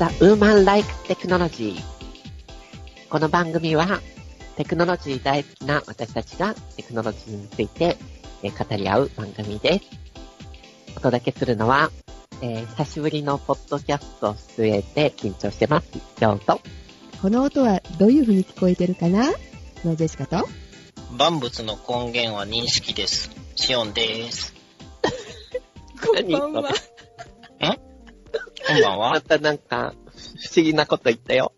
The Woman Like Technology この番組はテクノロジー大好きな私たちがテクノロジーについてえー語り合う番組です。お届けするのは、えー久しぶりのポッドキャスト出演で緊張してます。ジョーと。この音はどういう風に聞こえてるかな？のジェシカと万物の根源は認識です。シオンです。こんばんは。こんばんまは。たなんか、不思議なこと言ったよ。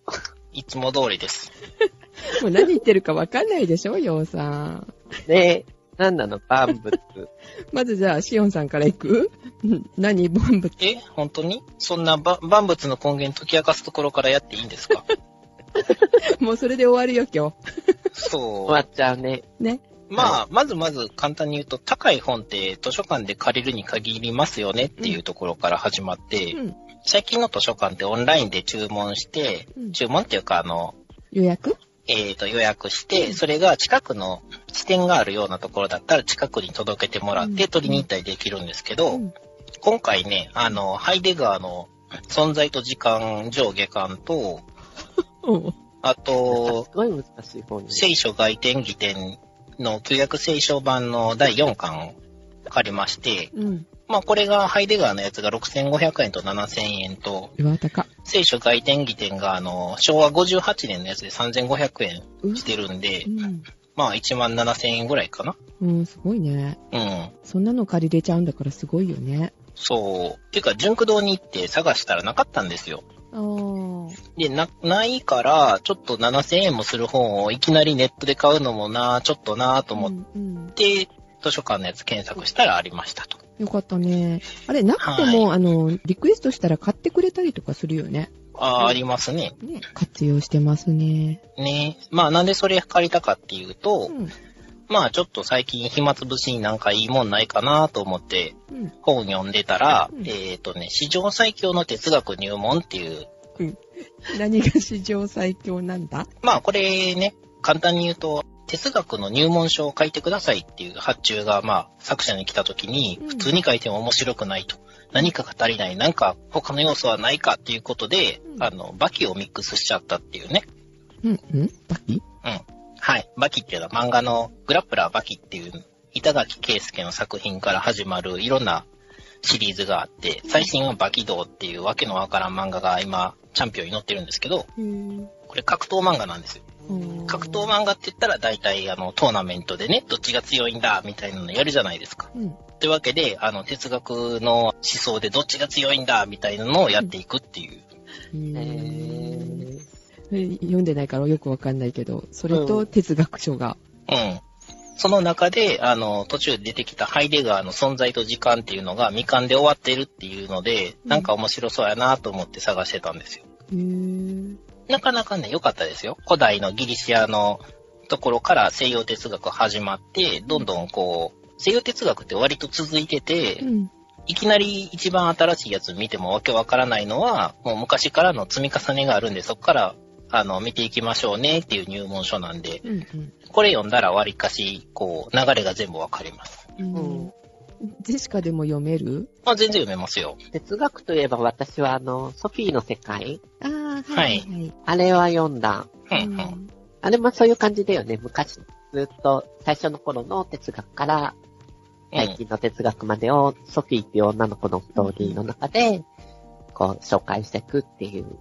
いつも通りです。もう何言ってるかわかんないでしょ、ヨウさん。ねえ、なんなの？万物。まずじゃあ、シオンさんから行く？うん何万物？え、本当に？そんなば万物の根源解き明かすところからやっていいんですか？もうそれで終わるよ、今そ終わっちゃうね。日。ね。う。まあ、まずまず簡単に言うと、高い本って図書館で借りるに限りますよねっていうところから始まって、うん。最近の図書館ってオンラインで注文して、うん注文っていうかあの、予約？えー、と予約して、それが近くの支店があるようなところだったら近くに届けてもらってうん取りに行ったりできるんですけど、うん今回ね、あの、ハイデガーの存在と時間上下巻と、うん。あと。聖書外典義典の旧約聖書版の第4巻を借りまして、うん。まあこれがハイデガーのやつが6500円と7000円と。聖書外典義典があの、昭和58年のやつで3500円うんしてるんでう、ん。まあ1万7000円ぐらいかな。うん、すごいね。うん。そんなの借りれちゃうんだからすごいよね。そう。っていうか、純駆堂に行って探したらなかったんですよ。で、な、ないから、ちょっと7000円もする本をいきなりネットで買うのもな、ちょっとなと思っうんうん。て、図書館のやつ検索したらありましたと。よかったね。あれ、なくても、あの、リクエストしたら買ってくれたりとかするよね。ああ、ありますね。ね。活用してますね。ねまあなんでそれ借りたかっていうと、うん。まあちょっと最近暇つぶしになんかいいもんないかなと思ってうん。本読んでたら、うんえっ、とね、史上最強の哲学入門っていう、何が史上最強なんだ？まあこれね、簡単に言うと、哲学の入門書を書いてくださいっていう発注が、まあ作者に来た時にうん、普通に書いても面白くないと。何かが足りない、なんか他の要素はないかっていうことで、うんあの、バキをミックスしちゃったっていうね。うん、うんバキ？はい。バキっていうのは漫画のグラップラーバキっていう板垣圭介の作品から始まるいろんなシリーズがあって、最新はバキ道っていうわけのわからん漫画が今チャンピオンに載ってるんですけど、これ格闘漫画なんですよ。格闘漫画って言ったら大体あのトーナメントでね、どっちが強いんだみたいなのやるじゃないですか。うん。というわけで、あの哲学の思想でどっちが強いんだみたいなのをやっていくっていう。へえぇー、読んでないからよくわかんないけど、それと哲学書が。うん。その中で、あの、途中で出てきたハイデガーの存在と時間っていうのが未完で終わってるっていうので、うんなんか面白そうやなと思って探してたんですよ。へぇなかなかね、良かったですよ。古代のギリシアのところから西洋哲学始まって、どんどんこう、西洋哲学って割と続いてて、うん。いきなり一番新しいやつ見てもわけわからないのは、もう昔からの積み重ねがあるんで、そこから、あの、見ていきましょうねっていう入門書なんで、うん。うんこれ読んだら割かし、こう、流れが全部わかります。うん。ジェシカでも読める？まあ、全然読めますよ。哲学といえば私はあの、ソフィーの世界ああ、ははいい。はい。あれは読んだ。うん、ううん。んあれもそういう感じだよね。昔、ずっと最初の頃の哲学から最近の哲学までをソフィーっていう女の子のストーリーの中で、こう、紹介していくっていう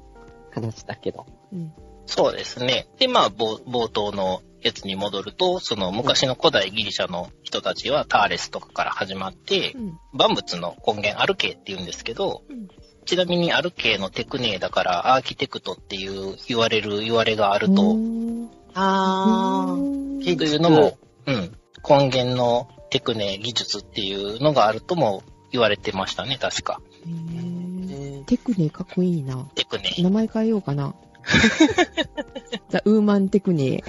話だけど。うん。そうですね。で、まあ、冒冒頭のやつに戻ると、その昔の古代ギリシャの人たちはターレスとかから始まってう、ん。万物の根源アルケーって言うんですけど、うんちなみにアルケーのテクネーだからアーキテクトっていう言われる言われがあると、あーーというのも、うん、根源のテクネ技術っていうのがあるとも言われてましたね、確か。へーえテクネかっこいいな。テクネ。名前変えようかな。ザ・ウーマンテクネ。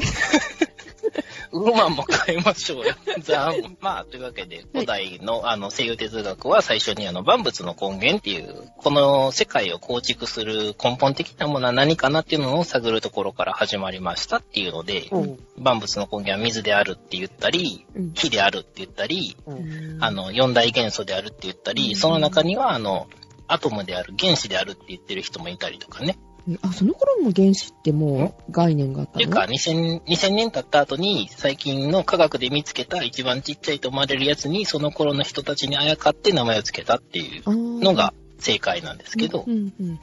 ウーマンも変えましょうよ。ざあまあ、というわけで、古代の、あの、西洋哲学は最初にあの、万物の根源っていう、この世界を構築する根本的なものは何かなっていうのを探るところから始まりましたっていうので、うん。万物の根源は水であるって言ったり、うん。火であるって言ったり、うん。あの、四大元素であるって言ったり、その中には、あの、アトムである、原子であるって言ってる人もいたりとかね。えあ、その頃の原子ってもう概念があったの？っていうか、2000, 2000年経った後に、最近の科学で見つけた一番ちっちゃいと思われるやつに、その頃の人たちにあやかって名前を付けたっていうののが正解なんですけど、うんうんうん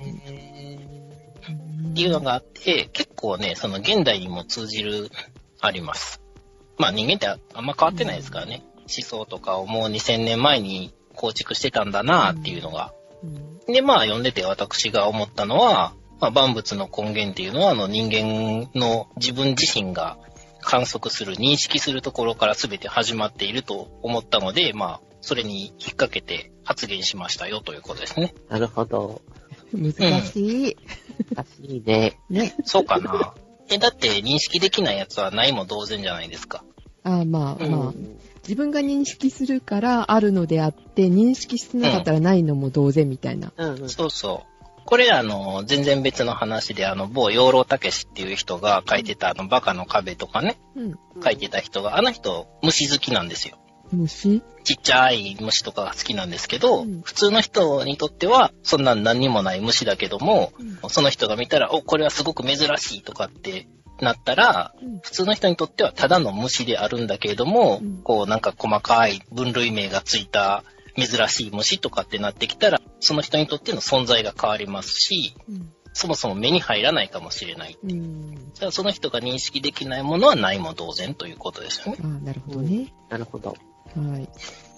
っていうのがあって、結構ね、その現代にも通じる、あります。まあ人間ってああんま変わってないですからね。思想とかをもう2000年前に構築してたんだなっていうのが。うん。で、まあ読んでて私が思ったのは、まあ万物の根源っていうのは、あの人間の自分自身が観測する、認識するところから全て始まっていると思ったので、まあ、それに引っ掛けて発言しましたよということですね。なるほど。難しい。難しいね。ね。そうかな。え、だって認識できないやつはないも同然じゃないですか。あまあまあ、うん自分が認識するからあるのであって、認識してなかったらないのも同然みたいな。うんうん。そうそう。これあの、全然別の話で、あの、某養老たけしっていう人が書いてたあの、バカの壁とかね、うん。書いてた人が、あの人、虫好きなんですよ。虫？ちっちゃい虫とかが好きなんですけど、うん。普通の人にとっては、そんな何にもない虫だけども、その人が見たら、お、これはすごく珍しいとかってなったら、うん。普通の人にとってはただの虫であるんだけれども、うん。こうなんか細かい分類名がついた珍しい虫とかってなってきたら、その人にとっての存在が変わりますし、うん。そもそも目に入らないかもしれない。うん。じゃあその人が認識できないものはないも同然ということですよね。ああ、なるほどね。なるほど。はい。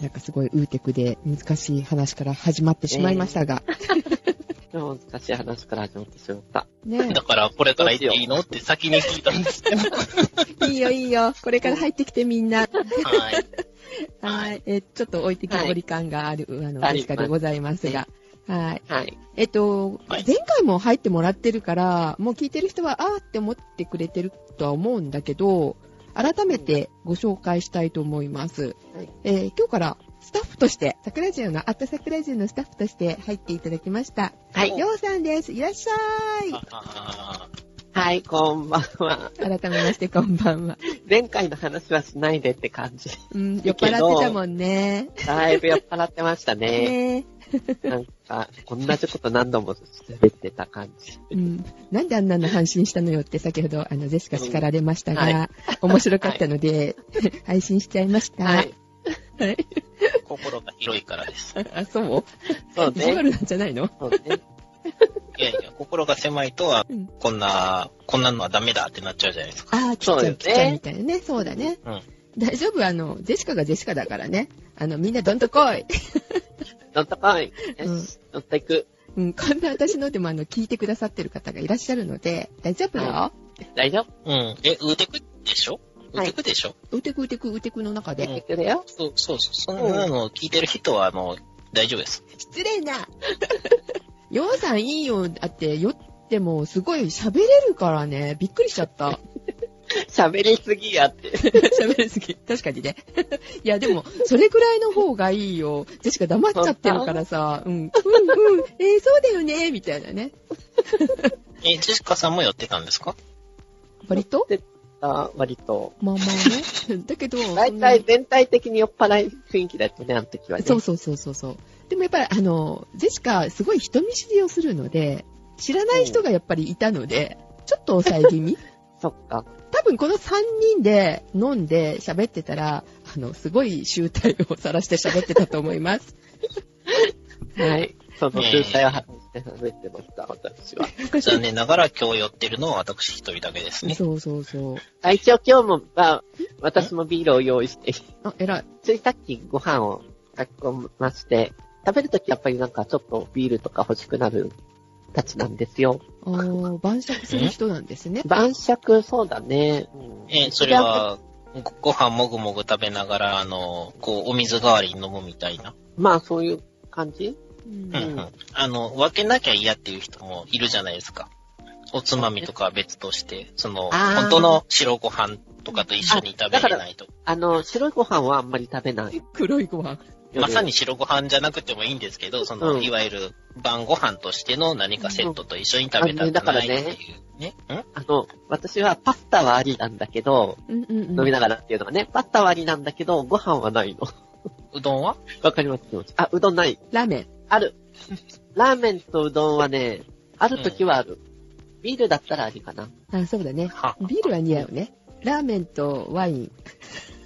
なんかすごいウーテクで難しい話から始まってしまいましたが。難しい話から始まってしまった。ねだからこれから言っていいのって先に聞いたんですけど。いいよいいよ。これから入ってきてみんな。はい。はい。え、ちょっと置いてきぼり感がある、あの、はい確かでございますが。はい。はい。えっと、はい前回も入ってもらってるから、もう聞いてる人は、あーって思ってくれてるとは思うんだけど、改めてご紹介したいと思います。はいえー今日からスタッフとして、桜ジオの、あった桜ジオのスタッフとして入っていただきました。はい。りょうさんです。いらっしゃい。あはい、こんばんは。改めまして、こんばんは。前回の話はしないでって感じ。うん、酔っ払ってたもんね。だいぶ酔っ払ってましたね。ねなんか、同じこと何度も喋ってた感じ。うん。なんであんなの配信したのよって先ほど、あの、ジェシカ叱られましたが、うんは面白かったので、配信しちゃいました。はい。はい。ー心が広いからです。あ、そう？そうね。意地悪なんじゃないの？そうね。いやいや、心が狭いとはうん、こんな、こんなのはダメだってなっちゃうじゃないですか。ああ、ちっそうですねちゃいちっちゃいみたいなね。そうだね。うん。大丈夫？あの、ジェシカがジェシカだからね。あの、みんなどんと来い。乗ったかい。ようんし、乗っていく。うん、こんな私のでもあの、聞いてくださってる方がいらっしゃるので、大丈夫よ。は大丈夫？うん。え、ウーテクでしょ？ウはいーテクでしょ、うてくうてくうてくの中で。うん行くよ。そうそうそう。そんなの聞いてる人は、あの、大丈夫です。失礼な。ようさんいいよ。だって、酔ってもすごい喋れるからね。びっくりしちゃった。喋りすぎやって。喋りすぎ。確かにね。いや、でも、それぐらいの方がいいよ。ジェシカ黙っちゃってるからさ、うん、うん、うん、えー、そうだよね、みたいなね。え、ジェシカさんもやってたんですか？割と？あ割と。まあまあね。だけど、大体全体的に酔っ払い雰囲気だったね、あの時はね。そうそうそうそうそう。でもやっぱり、あの、ジェシカ、すごい人見知りをするので、知らない人がやっぱりいたので、ちょっと抑え気味。そっか。多分この3人で飲んで喋ってたら、あの、すごい集体を晒して喋ってたと思います。はい。その空体を話して喋ってました、私は。残念ながら今日寄ってるのは私一人だけですね。そうそうそう。あ一応今日も、まあ、私もビールを用意して、あ、偉い。ついさっきご飯を書き込まして、食べるときやっぱりなんかちょっとビールとか欲しくなるたちなんですよ。あー晩酌する人なんですね。晩酌、そうだね。うんえ、それは、ごご飯もぐもぐ食べながら、あの、こう、お水代わりに飲むみたいな？まあそういう感じうんうんうん。あの、分けなきゃ嫌っていう人もいるじゃないですか。おつまみとかは別として、その、本当の白ご飯とかと一緒に食べれないと。あの、白いご飯はあんまり食べない。黒いご飯。まさに白ご飯じゃなくてもいいんですけど、その、うんいわゆる晩ご飯としての何かセットと一緒に食べたくないっていうね。んあの、私はパスタはありなんだけど、うんうんうん。飲みながらっていうのがね、パスタはありなんだけど、ご飯はないの。うどんは？わかりますあ、うどんない。ラーメン。ある。ラーメンとうどんはね、ある時はある。ビールだったらありかな。あ、そうだね。はビールは似合うね。ラーメンとワイン。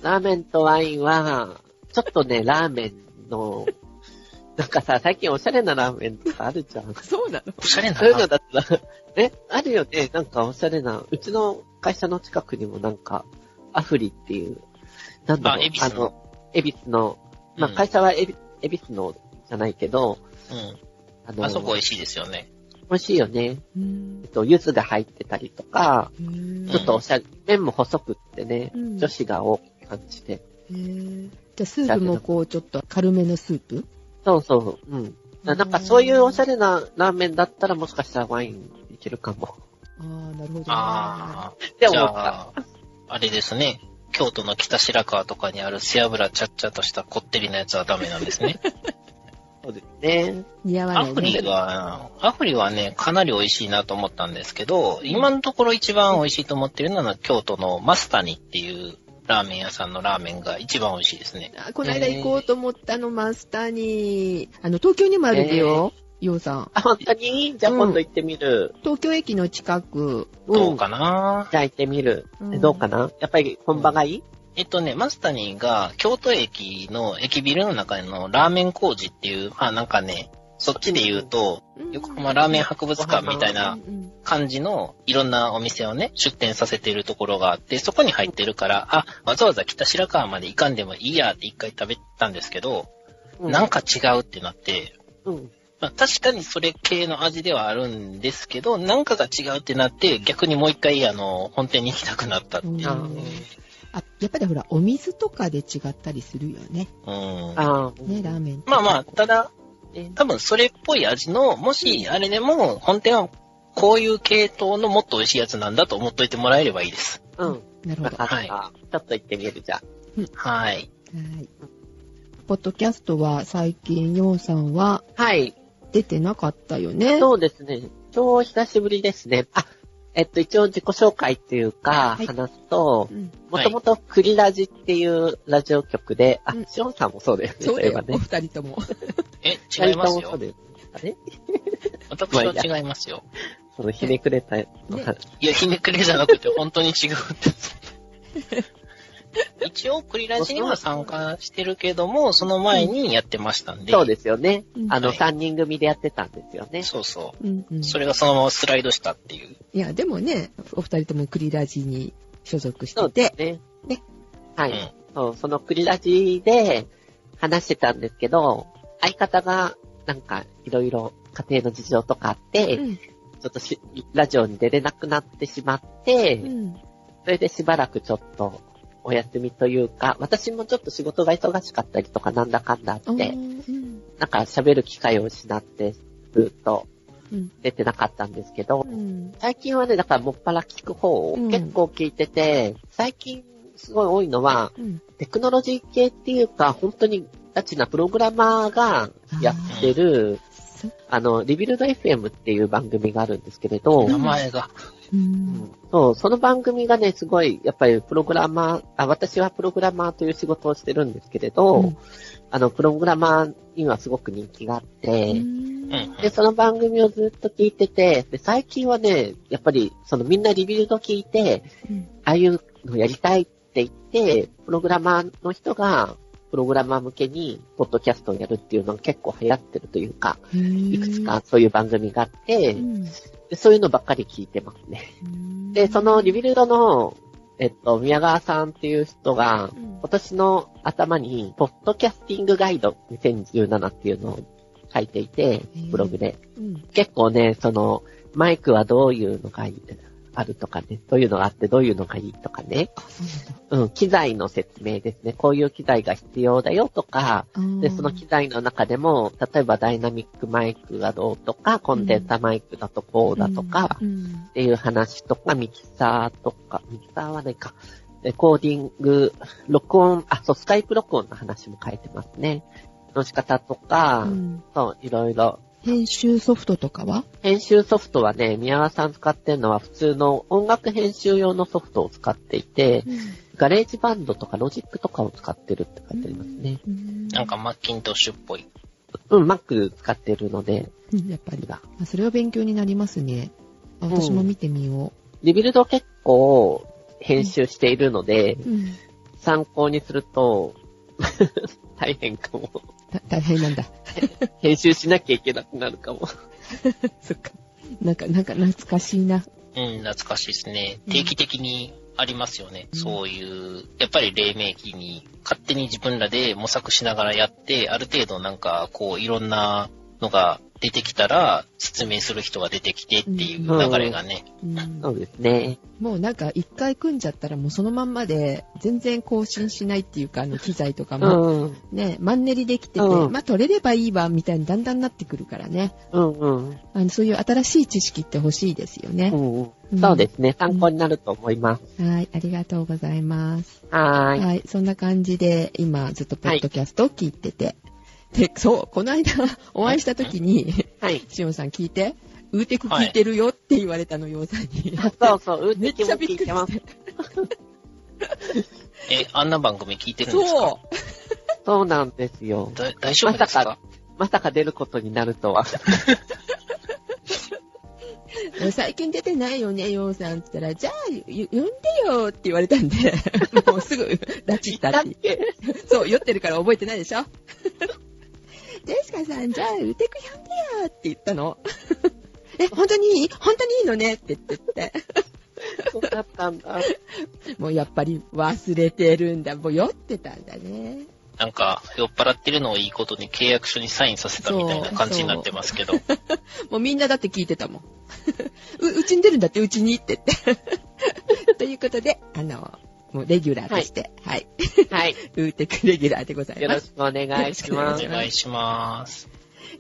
ラーメンとワインは、ちょっとね、ラーメンの、なんかさ、最近おしゃれなラーメンとかあるじゃん。そうなの？おしゃれなそういうのだったら、え、あるよね、なんかおしゃれな、うちの会社の近くにもなんか、アフリっていう、なんだろう、あのの、恵比寿の、まあ、うん会社は恵比恵比寿のじゃないけど、あうん。の、あそこ美味しいですよね。美味しいよね。うんえっと、柚子が入ってたりとか、へちょっとおしゃれ、麺も細くってね、うん女子が多い感じで。ーじゃあスープもこう、ちょっと軽めのスープ？そうそう、うん。ななんかそういうおしゃれなラーメンだったらもしかしたらワインいけるかも。ああ、なるほどね。ああ。ってじゃ思った。あ、あれですね。京都の北白川とかにある背脂ちゃっちゃとしたこってりなやつはダメなんですね。そうですね。似合わないアフリね。は、アフリはね、かなり美味しいなと思ったんですけど、今のところ一番美味しいと思ってるのは京都のマスタニっていうラーメン屋さんのラーメンが一番美味しいですね。あこの間行こうと思ったの、マスターに。あの、東京にもあるでよ、ようさん。あ、本当に？じゃあ今度行ってみる。東京駅の近く。どうかな、じゃあ行ってみる。うんえどうかな？やっぱり本場がいい、えっとね、マスタニが京都駅の駅ビルの中のラーメン工事っていう、まあなんかね、そっちで言うと、横浜ラーメン博物館みたいな感じのいろんなお店をね、出店させているところがあって、そこに入ってるから、あ、わざわざ北白川まで行かんでもいいやって一回食べたんですけど、うなんか違うってなって、うん。まあ、確かにそれ系の味ではあるんですけど、なんかが違うってなって、逆にもう一回あの、本店に行きたくなったっていう。あやっぱりほら、お水とかで違ったりするよね。うん。ああ、ね、ラーメンまあまあ、ただ、ね多分それっぽい味の、もしあれでも、本店はこういう系統のもっと美味しいやつなんだと思っといてもらえればいいです。うん。なるほど。はいちょっと行ってみるじゃん。はい。はい。ポッドキャストは最近、ヨウさんははい。出てなかったよね。そうですね。超久しぶりですね。あ、えっと、一応自己紹介っていうか、はい話すと、うん。もともとクリラジっていうラジオ局で、あうん、シオンさんもそうだよね。そうだよ、ね。二人とも。え、違いますよそう。だよね。あれ？私は違いますよ。そのひねくれたの話。いや、ひねくれじゃなくて本当に違うって。一応、クリラジには参加してるけども、その前にやってましたんで。そうですよねう。んあの、はい三人組でやってたんですよね。そうそうんうんう。それがそのままスライドしたっていう。いや、でもね、お二人ともクリラジに所属しそうてて、ですね。ね。はい。うんそう、そのクリラジで話してたんですけど、相方がなんかいろいろ家庭の事情とかあって、うんちょっとしラジオに出れなくなってしまって、うんそれでしばらくちょっとお休みというか、私もちょっと仕事が忙しかったりとかなんだかんだあって、なんか喋る機会を失って、ずっとうん出てなかったんですけど、うん。最近はね、だからもっぱら聞く方をうん。結構聞いてて、最近すごい多いのは、うん。テクノロジー系っていうか、本当にガチなプログラマーがやってる、そあの、リビルド FM っていう番組があるんですけれど、名前が。うん。そう、その番組がね、すごい、やっぱりプログラマー、あ、私はプログラマーという仕事をしてるんですけれど、うん。あの、プログラマーにはすごく人気があって。で、その番組をずっと聞いてて、で、最近はね、やっぱり、そのみんなリビルド聞いて、うん。ああいうのやりたいって言って、プログラマーの人が、プログラマー向けに、ポッドキャストをやるっていうのが結構流行ってるというか、いくつかそういう番組があって、うん。でそういうのばっかり聞いてますね。で、そのリビルドの、えっと、宮川さんっていう人が、うん今年の頭に、ポッドキャスティングガイド2017っていうのを書いていてー、ブログで。うん結構ね、その、マイクはどういうのがいい、あるとかね、どういうのがあってどういうのがいいとかね。ううん、機材の説明ですね。こういう機材が必要だよとか、なんだ。で、その機材の中でも、例えばダイナミックマイクがどうとか、コンデンサマイクだとこうだとか、うんっていう話とか、ミキサーとか、ミキサーはないか、レコーディング、録音、あ、そう、スカイプ録音の話も書いてますね。の仕方とか、うんそう、いろいろ。編集ソフトとかは？編集ソフトはね、宮川さん使ってるのは普通の音楽編集用のソフトを使っていて、 GarageBand とかロジックとかを使ってるって書いてありますね。うんなんかマッキントッシュっぽい。うん、Mac 使ってるので、うんやっぱり。が。あそれは勉強になりますね。あ私も見てみよリビルド結構編集しているので、う。うん。参考にすると、大変かも。た大変なんだ。編集しなきゃいけなくなるかも。そっか。なんか、なんか懐かしいな。うん、懐かしいですね。うん定期的にありますよね。うんそういう、やっぱり黎明期に勝手に自分らで模索しながらやって、ある程度なんかこういろんなのが出てきたら説明する人が出てきてっていう流れがね。うんそうですね。もうなんか一回組んじゃったらもうそのまんまで全然更新しないっていうかあの機材とかうもん。ね、マンネリできてて、うんまあ取れればいいわみたいにだんだんなってくるからね。うんうん。あのそういう新しい知識って欲しいですよねう。んそうですね。参考になると思います。はい、ありがとうございます。はーい。はい、そんな感じで今ずっとポッドキャストを聞いてて。で、そう、この間お会いした時に、はい。しおんさん聞いて、ウーテク聞いてるよって言われたのようさんに。そうそう、うめっちゃびっくり聞いてます。え、あんな番組聞いてるんですか？そそうなんですよ。だ大丈夫ですか？まさかまさか出ることになるとは。う。最近出てないよね、ようさんって言ったら、じゃあ、ゆ呼んでよって言われたんで、もうすぐ拉致ったって。け？そう、酔ってるから覚えてないでしょ？ジェシカさん、じゃあ、ウテク呼んでよって言ったの。え、本当に？いい本当にいいのね？って言ってって。そうだったんだ。もうやっぱり忘れてるんだ。もう酔ってたんだね。なんか、酔っ払ってるのをいいことに契約書にサインさせたみたいな感じになってますけど。もうみんなだって聞いてたもん。う、うちに出るんだって、うちにって言って。ということで、あの、もうレギュラーとして、はい。はい。ウーテクレギュラーでございます。よろしくお願いしおます。願いします。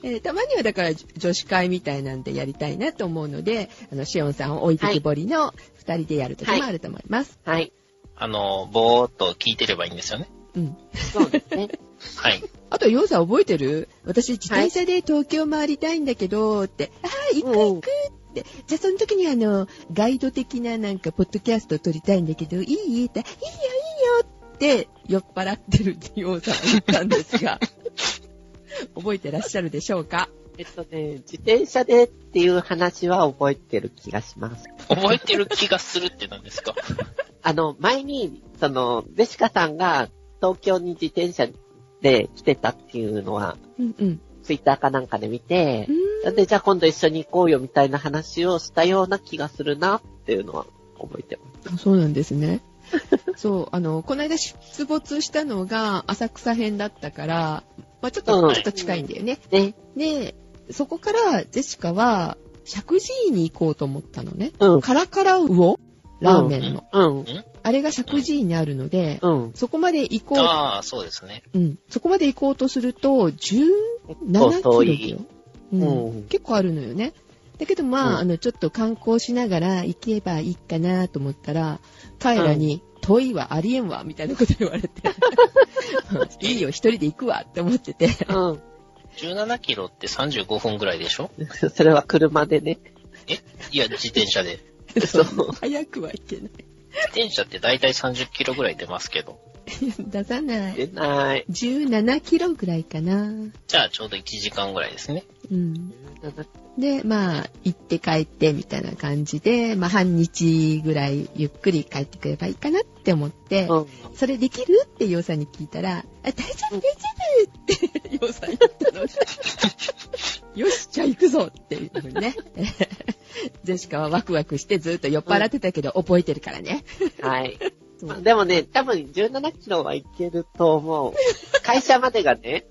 えーたまにはだから女子会みたいなんでやりたいなと思うので、あの、シオンさんを置いてきぼりの二人でやる時もあると思います。はい。あの、ぼーっと聞いてればいいんですよね。うん。そうですね。はい。あと、ヨウさん覚えてる？私、自転車で東京回りたいんだけど、って、ああ、行く行くって。じゃあ、その時にあの、ガイド的ななんか、ポッドキャスト撮りたいんだけど、いいって、いいよ、いいよって、酔っ払ってるってヨウさん言ったんですが、覚えてらっしゃるでしょうか？えっとね、自転車でっていう話は覚えてる気がします。覚えてる気がするって何ですか？あの、前に、その、デシカさんが東京に自転車で来てたっていうのは、うんうん。ツイッターかなんかで見てう、ーんで、じゃあ今度一緒に行こうよみたいな話をしたような気がするなっていうのは覚えてます。あそうなんですね。そう、あの、この間出没したのが浅草編だったから、まあちょっと、うんちょっと近いんだよね。ね。で、そこからジェシカは、石神井に行こうと思ったのね。うん。カラカラ魚？ラーメンの。うん。あれが石神井にあるので、うん。そこまで行こああ、そうですね。う、うん。そこまで行こうとすると、17キロいよ。う結構あるのよね。だけどまあ、うんあの、ちょっと観光しながら行けばいいかなと思ったら、彼らに、遠いはありえんわ、みたいなこと言われて。いいよ、一人で行くわって思ってて。うん。17キロって35分ぐらいでしょ？それは車でね。え？いや、自転車で。そう。早くはいけない。自転車ってだいたい30キロぐらい出ますけど。出さない。出ない。17キロぐらいかな。じゃあちょうど1時間ぐらいですね。うん。で、まあ、行って帰ってみたいな感じで、まあ、半日ぐらいゆっくり帰ってくればいいかなって思って、うん。それできるってヨウさんに聞いたら、あ、大丈夫、大丈夫ってヨウさん言ったので、よし、じゃあ行くぞっていうふうにね。ジェシカはワクワクしてずっと酔っ払ってたけど、覚えてるからね。はい。でもね、多分17キロはいけると思う。会社までがね、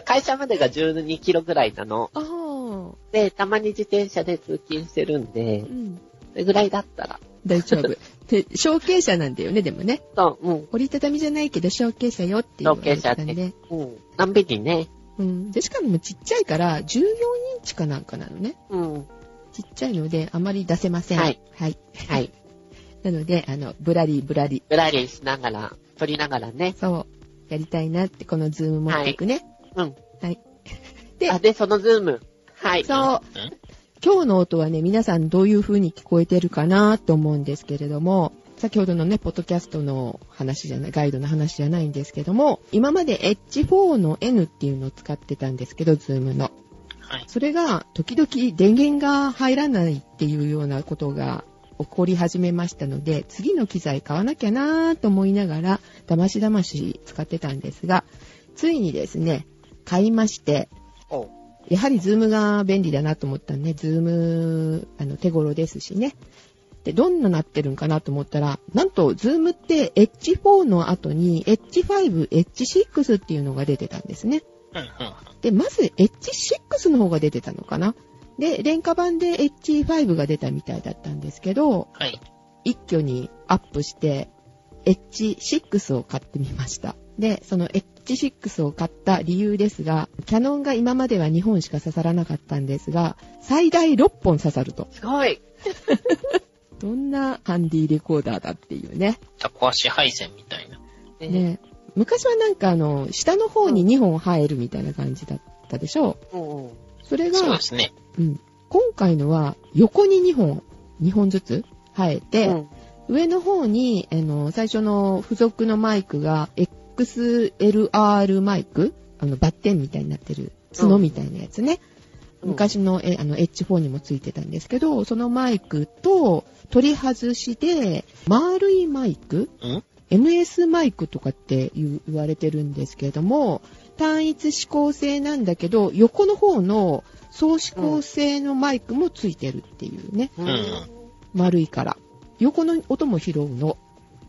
会社までが12キロぐらいなの。ああ、で、たまに自転車で通勤してるんでう、ん。それぐらいだったら。大丈夫。で、小径車なんだよね、でもね。そう、うん。折りたたみじゃないけど小径車よって言われてたんで。うん。のんびりね。うん。で、しかもちっちゃいから、14インチかなんかなのね。うん。ちっちゃいので、あまり出せません。はい。はい。はい。なので、あの、ぶらりぶらり。ぶらりしながら、撮りながらね。そう。やりたいなって、このズーム持っていくね。うん。はい。であ、で、そのズーム。はい。そう。うん今日の音はね、皆さんどういう風に聞こえてるかなと思うんですけれども、先ほどのね、ポッドキャストの話じゃない、ガイドの話じゃないんですけども、今まで H4 の N っていうのを使ってたんですけど、ズームの。はい。それが、時々電源が入らないっていうようなことが起こり始めましたので、次の機材買わなきゃなぁと思いながら、だましだまし使ってたんですが、ついにですね、買いまして、おやはりズームが便利だなと思ったんで、ズーム、あの、手頃ですしね。で、どんななってるんかなと思ったら、なんと、ズームって H4 の後に H5、H6 っていうのが出てたんですね。で、まず H6 の方が出てたのかな。で、廉価版で H5 が出たみたいだったんですけど、はい。一挙にアップして H6 を買ってみました。で、その H6 を買った理由ですが、キャノンが今までは2本しか刺さらなかったんですが、最大6本刺さると。すごい。どんなハンディレコーダーだっていうね。タコ足配線みたいな。ねね昔はなんかあの、下の方に2本入るみたいな感じだったでしょう。うんうん。それが、そうですね。うん、今回のは横に2本、2本ずつ生えて、うん上の方に、あの、最初の付属のマイクが XLR マイク、あの、バッテンみたいになってる、角みたいなやつね。うん昔のえあの H4 にもついてたんですけど、そのマイクと取り外しで、丸いマイク？うん ?NS マイクとかって言われてるんですけれども、単一指向性なんだけど、横の方の総指向性のマイクもついてるっていうね。うんうん丸いから。横の音も拾うの。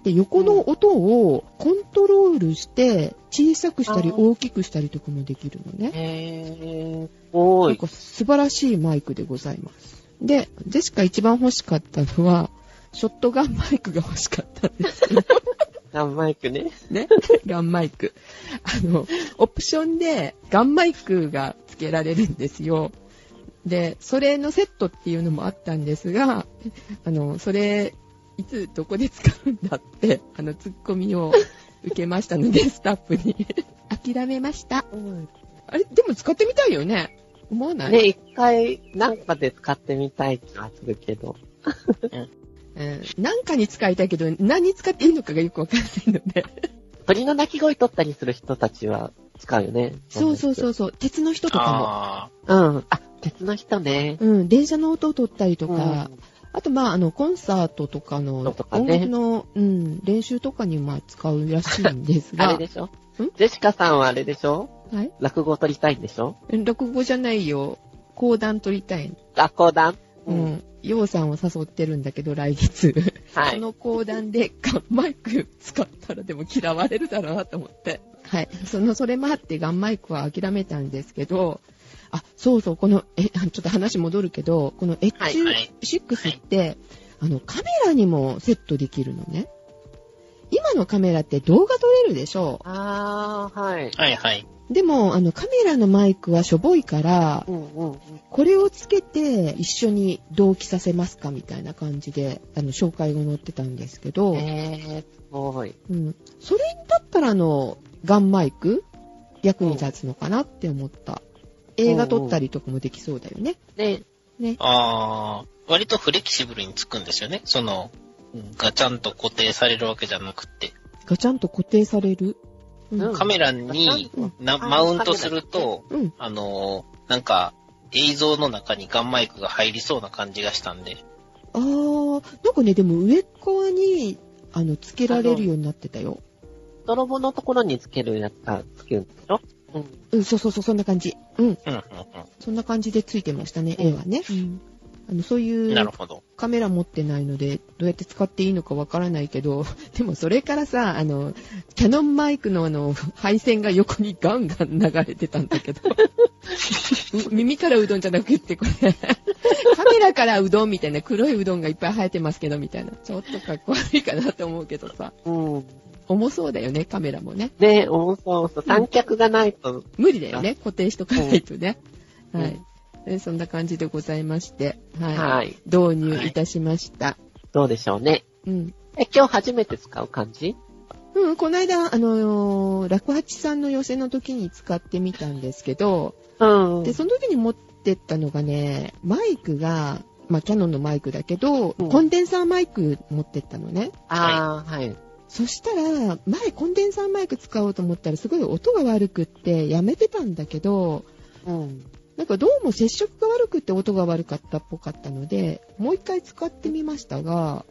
で、横の音をコントロールして、小さくしたり大きくしたりとかもできるのね。へー。なんか素晴らしいマイクでございます。で、ジェシカ一番欲しかったのは、ショットガンマイクが欲しかったんですけど、ガンマイクね。ね、ガンマイク。あの、オプションでガンマイクが付けられるんですよ。で、それのセットっていうのもあったんですが、あの、それ、いつどこで使うんだって、あの、ツッコミを受けましたので、スタッフに。諦めました。うんあれ、でも使ってみたいよね。思わない？ね、一回、なんかで使ってみたい気がするけど。うん。なんかに使いたいけど、何に使っていいのかがよくわかんないので。鳥の鳴き声取ったりする人たちは使うよね。そうそうそうそう。鉄の人とかあう。うん。あ、鉄の人ね。も。うん。電車の音を取ったりとか、うんあと、まあ、あの、コンサートとかの、音楽の、うん、練習とかに、まあ、使うらしいんですあが。れでしょ？ん？ジェシカさんはあれでしょ？はい？落語を取りたいんでしょ？落語じゃないよ。講談取りたい。あ、講談？う。ん。ようさんを誘ってるんだけど、来月。はい。その講談でガンマイク使ったらでも嫌われるだろうなと思って。はい。その、それもあってガンマイクは諦めたんですけど、あ、そうそう、この、え、ちょっと話戻るけど、このはいはい H6 って、あの、カメラにもセットできるのね。今のカメラって動画撮れるでしょあー、はい。あ。はいはい。でも、あの、カメラのマイクはしょぼいからう、んうんうん。これをつけて一緒に同期させますかみたいな感じで、あの、紹介が載ってたんですけど、えー、すごい。うん。それだったら、あの、ガンマイク役に立つのかなって思った。映画撮ったりとかもできそうだよね。ね、ね。ああ、割とフレキシブルにつくんですよね。その、ガチャンと固定されるわけじゃなくて。ガチャンと固定される？うん。うんカメラにマウントすると、うん。あのー、なんか、映像の中にガンマイクが入りそうな感じがしたんで。あー、なんかね、でも上側に、あの、つけられるようになってたよ。泥棒のところにつけるやつがつけるんでしょ？うん。うん、そうそうそう、そんな感じ。うん。うんうんそんな感じでついてましたね、うん絵はね。うん。あの、そういう。カメラ持ってないので、どうやって使っていいのかわからないけど、でもそれからさ、あの、キャノンマイクのあの、配線が横にガンガン流れてたんだけど、う 耳からうどんじゃなくって、これ、カメラからうどんみたいな黒いうどんがいっぱい生えてますけど、みたいな。ちょっとかっこ悪いかなと思うけどさ、うん。重そうだよね、カメラもね。ね、重そうそう。三脚がないと、無理だよね、固定しとかないとね。うんはい。でそんな感じでございまして、はい。はい。導入いたしました？どうでしょうね。うん。え、今日初めて使う感じ？うん、この間、あのー、楽八さんの寄せの時に使ってみたんですけど、うん。で、その時に持ってったのがね、マイクが、まあ、キャノンのマイクだけど、うんコンデンサーマイク持ってったのね。ああ、はい。そしたら、前コンデンサーマイク使おうと思ったらすごい音が悪くってやめてたんだけど、うん。なんかどうも接触が悪くって音が悪かったっぽかったので、もう一回使ってみましたが、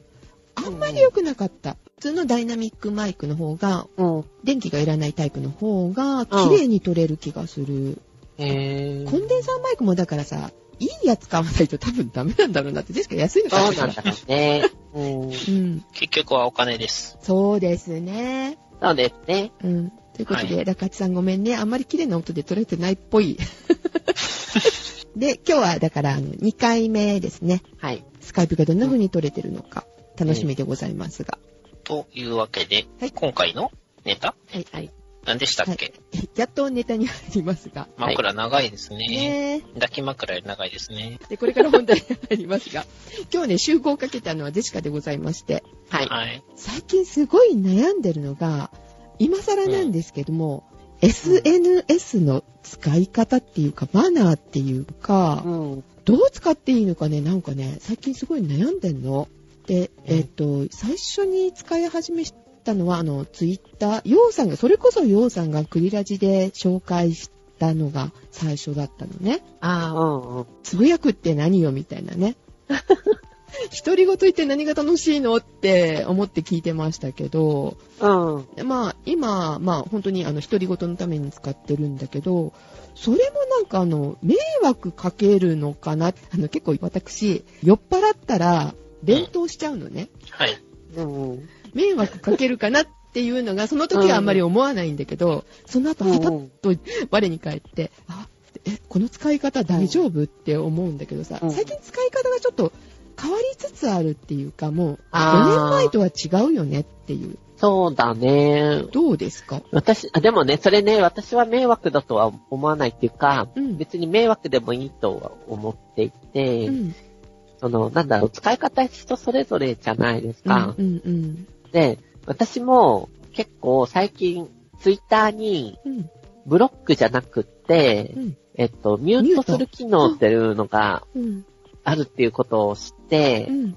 あんまり良くなかった。普通のダイナミックマイクの方が、うん。電気がいらないタイプの方が綺麗に撮れる気がする。コンデンサーマイクもだからさ、いいやつ買わないと多分ダメなんだろうなって。ですから安いの買そうったから。なんだろうね。うん。うん。結局はお金です。そうですね。そうですね。うん。ということで、はラカチさんごめんね。あんまり綺麗な音で撮れてないっぽい。で、今日はだからあの2回目ですね。はい。スカイプがどんな風に撮れてるのか、楽しみでございますが。というわけで、はい今回のネタ？はい。はい。何でしたっけ、やっとネタに入りますが。枕長いですね。ね抱き枕より長いですね。で、これから本題に入りますが、今日ね、集合をかけたのはジェシカでございまして、はい。はい。最近すごい悩んでるのが、今更なんですけども、SNS の使い方っていうか、マナーっていうか、うん。どう使っていいのかね、なんかね、最近すごい悩んでんの。で、えっ、と、最初に使い始めたのは、あの、ツイッター、ヨウさんが、それこそヨウさんがクリラジで紹介したのが最初だったのね。ああ、うんうん。つぶやくって何よみたいなね。独り言言って何が楽しいのって思って聞いてましたけど、うん。でまあ、今、まあ、本当にあの、独り言のために使ってるんだけど、それもなんかあの、迷惑かけるのかな。あの、結構私、酔っ払ったら、弁当しちゃうのね。はい。うん。迷惑かけるかなっていうのが、その時はあんまり思わないんだけど、その後、はたっと我に返って、あ、え、この使い方大丈夫って思うんだけどさ、うん最近使い方がちょっと変わりつつあるっていうか、もう、あー5年前とは違うよねっていう。そうだね。どうですか？私、あ、でもね、それね、私は迷惑だとは思わないっていうか、うん別に迷惑でもいいとは思っていて、うん。その、なんだろう、使い方人それぞれじゃないですか。うんうんで、私も結構最近、ツイッターに。ブロックじゃなくって、うん。えっと、ミュートする機能っていうのがうん。あるっていうことを知って、うん。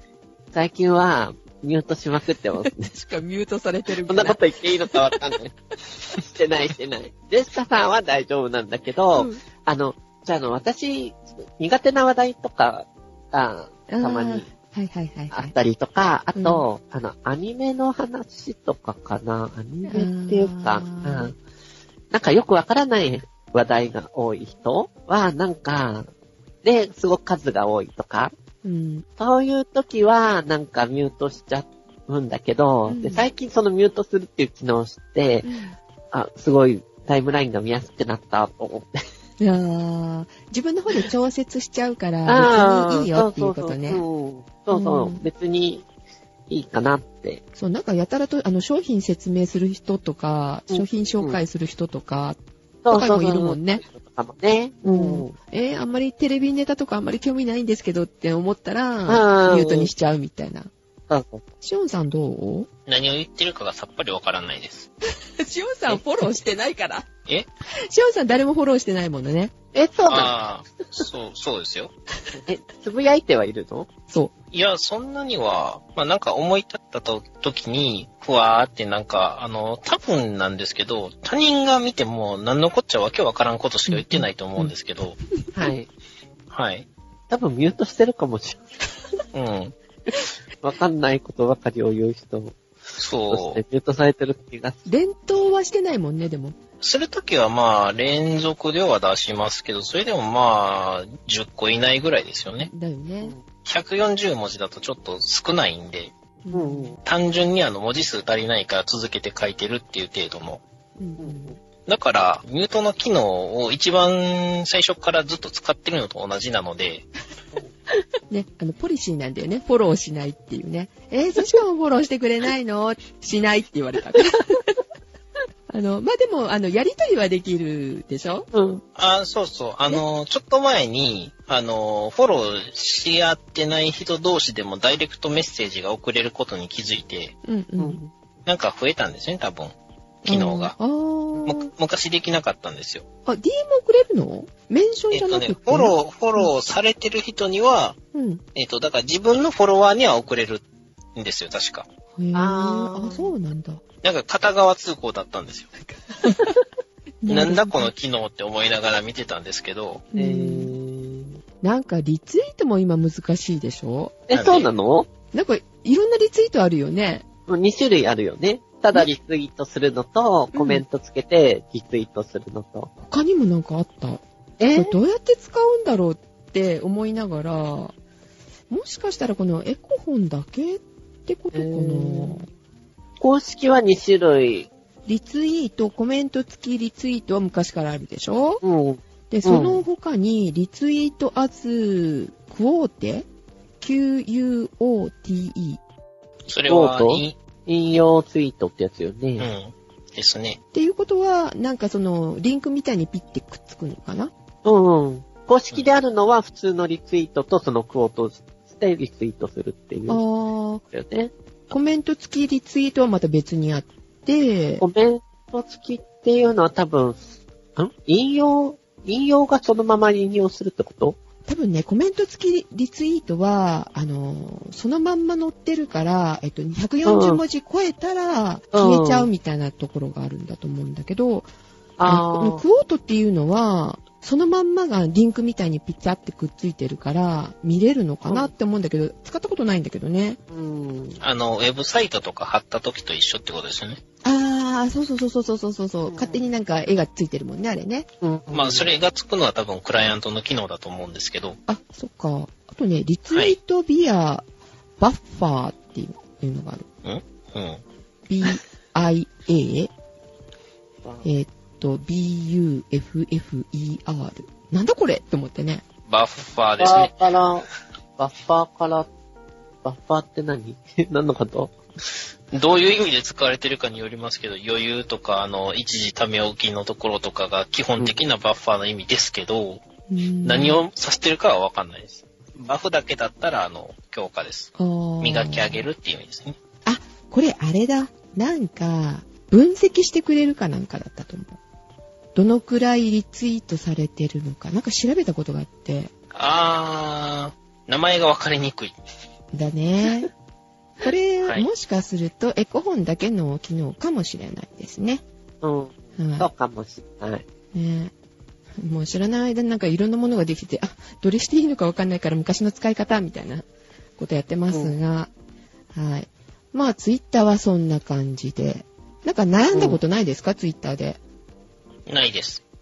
最近はミュートしまくってます。しかミュートされてるこんなこと言っていいのかわかんない。してないしてない。ジェスカさんは大丈夫なんだけど、うんあの、じゃああの、私、苦手な話題とかがたまにはいはいはいはい。あったりとか、あと、あの、アニメの話とかかな。アニメっていうか、うんなんかよくわからない話題が多い人は、なんか、で、すごく数が多いとか、うん。そういう時は、なんかミュートしちゃうんだけど、うんで最近そのミュートするっていう機能を知って、あ、すごいタイムラインが見やすくなったと思って。いやー自分の方で調節しちゃうから、別にいいよっていうことね。そうそうそううんそうそう、うん別にいいかなって。そう、なんかやたらと、あの、商品説明する人とか、うん商品紹介する人とか、とかもいるもんね。ね。うん。えーあんまりテレビネタとかあんまり興味ないんですけどって思ったら、うんミュートにしちゃうみたいな。そうそう。シオンさんどう？何を言ってるかがさっぱりわからないです。シオンさんフォローしてないから。え？シオンさん誰もフォローしてないものね。え、そうなの？ああ、そう、そうですよ。え、つぶやいてはいるの？そいや、そんなには、まあなんか思い立ったと時に、ふわーってなんか、あの、多分なんですけど、他人が見ても何のこっちゃわけわからんことしか言ってないと思うんですけど、はい。はい。多分ミュートしてるかもしれない。うん。わかんないことばかりを言う人とそしてミュートされてる気が。連投はしてないもんね、でも。う。するときはまあ、連続では出しますけど、それでもまあ、10個以内ぐらいですよね。だよね。140文字だとちょっと少ないんで、る。うんうん。単純にあの文字数足りないから続けて書いてるっていう程度の。うんうんだから、ミュートの機能を一番最初からずっと使ってるのと同じなので、ね、あの、ポリシーなんだよね。フォローしないっていうね。えー、そしかもフォローしてくれないの？しないって言われたから。あの、まあ、でも、あの、やりとりはできるでしょ？うん。あそうそう、あの、ちょっと前に、あの、フォローし合ってない人同士でもダイレクトメッセージが送れることに気づいて、うんう。うんん。なんか増えたんですね、多分。機能が。あーむ昔できなかったんですよ。あ、DM 送れるの？メンションえっとね、じゃなくて、フォロー、フォローされてる人には、うん。えっと、だから自分のフォロワーには送れるんですよ、確か。あーあ、そうなんだ。なんか片側通行だったんですよ。なん だこのう機能って思いながら見てたんですけど、えんー、なんかリツイートも今難しいでしょ？え、そうなの？なんかいろんなリツイートあるよね。2種類あるよね。ただリツイートするのと、うんコメントつけてリツイートするのと。他にもなんかあった？こえれどうやって使うんだろうって思いながら、もしかしたらこのエコ本だけってことかな、えー公式は2種類。リツイート、コメント付きリツイートは昔からあるでしょ？うん。で、その他に、リツイートアズクオーテ ?Q-U-O-T-E それは引用ツイートってやつようね。ん、ですね。っていうことは、なんかその、リンクみたいにピッてくっつくのかな？うん、うん。公式であるのは普通のリツイートとそのクオートをしてリツイートするっていう。あー、だよね。コメント付きリツイートはまた別にあって、コメント付きっていうのは多分、ん？引用、引用がそのまま引用するってこと？多分ね、コメント付きリツイートは、あのーそのまんま載ってるから、えっと、140文字超えたら消えちゃうみたいなところがあるんだと思うんだけど、あのこのあクオートっていうのは、そのまんまがリンクみたいにピッチャってくっついてるから、見れるのかなって思うんだけど、使ったことないんだけどね。あ。うん。あの、ウェブサイトとか貼った時と一緒ってことですよね。あー、そうそうそうそうそうそうそう、うん勝手になんか絵がついてるもんね、あれね。うんまあ、それがつくのは多分クライアントの機能だと思うんですけど、あ、そっか。あとね、リツイートビアバッファーっていうのがある。うん？BIA、えーっと、BUFFER。なんだこれって思ってね。バッファーバですねッ。ファーから、バッファーから、バッファーって何？何のこと？どういう意味で使われてるかによりますけど、余裕とか、あの、一時ため置きのところとかが基本的なバッファーの意味ですけど、何をを指してるかはわかんないです。バフだけだったら、あの、強化です。磨き上げる。るっていう意味ですね。あ、これあれだ。なんか、分析してくれるかなんかだったと思う。どのくらいリツイートされてるのか。なんか調べたことがあって。あー、名前がわかりにくい。だね。これ、はいもしかするとエコ本だけの機能かもしれないですね。うん。はいそうかもしれない。ねもう知らない間になんかいろんなものができてて、あ、どれしていいのかわかんないから昔の使い方みたいなことやってますが、はい。まあツイッターはそんな感じで。なんか悩んだことないですか、ツイッターで。ないです。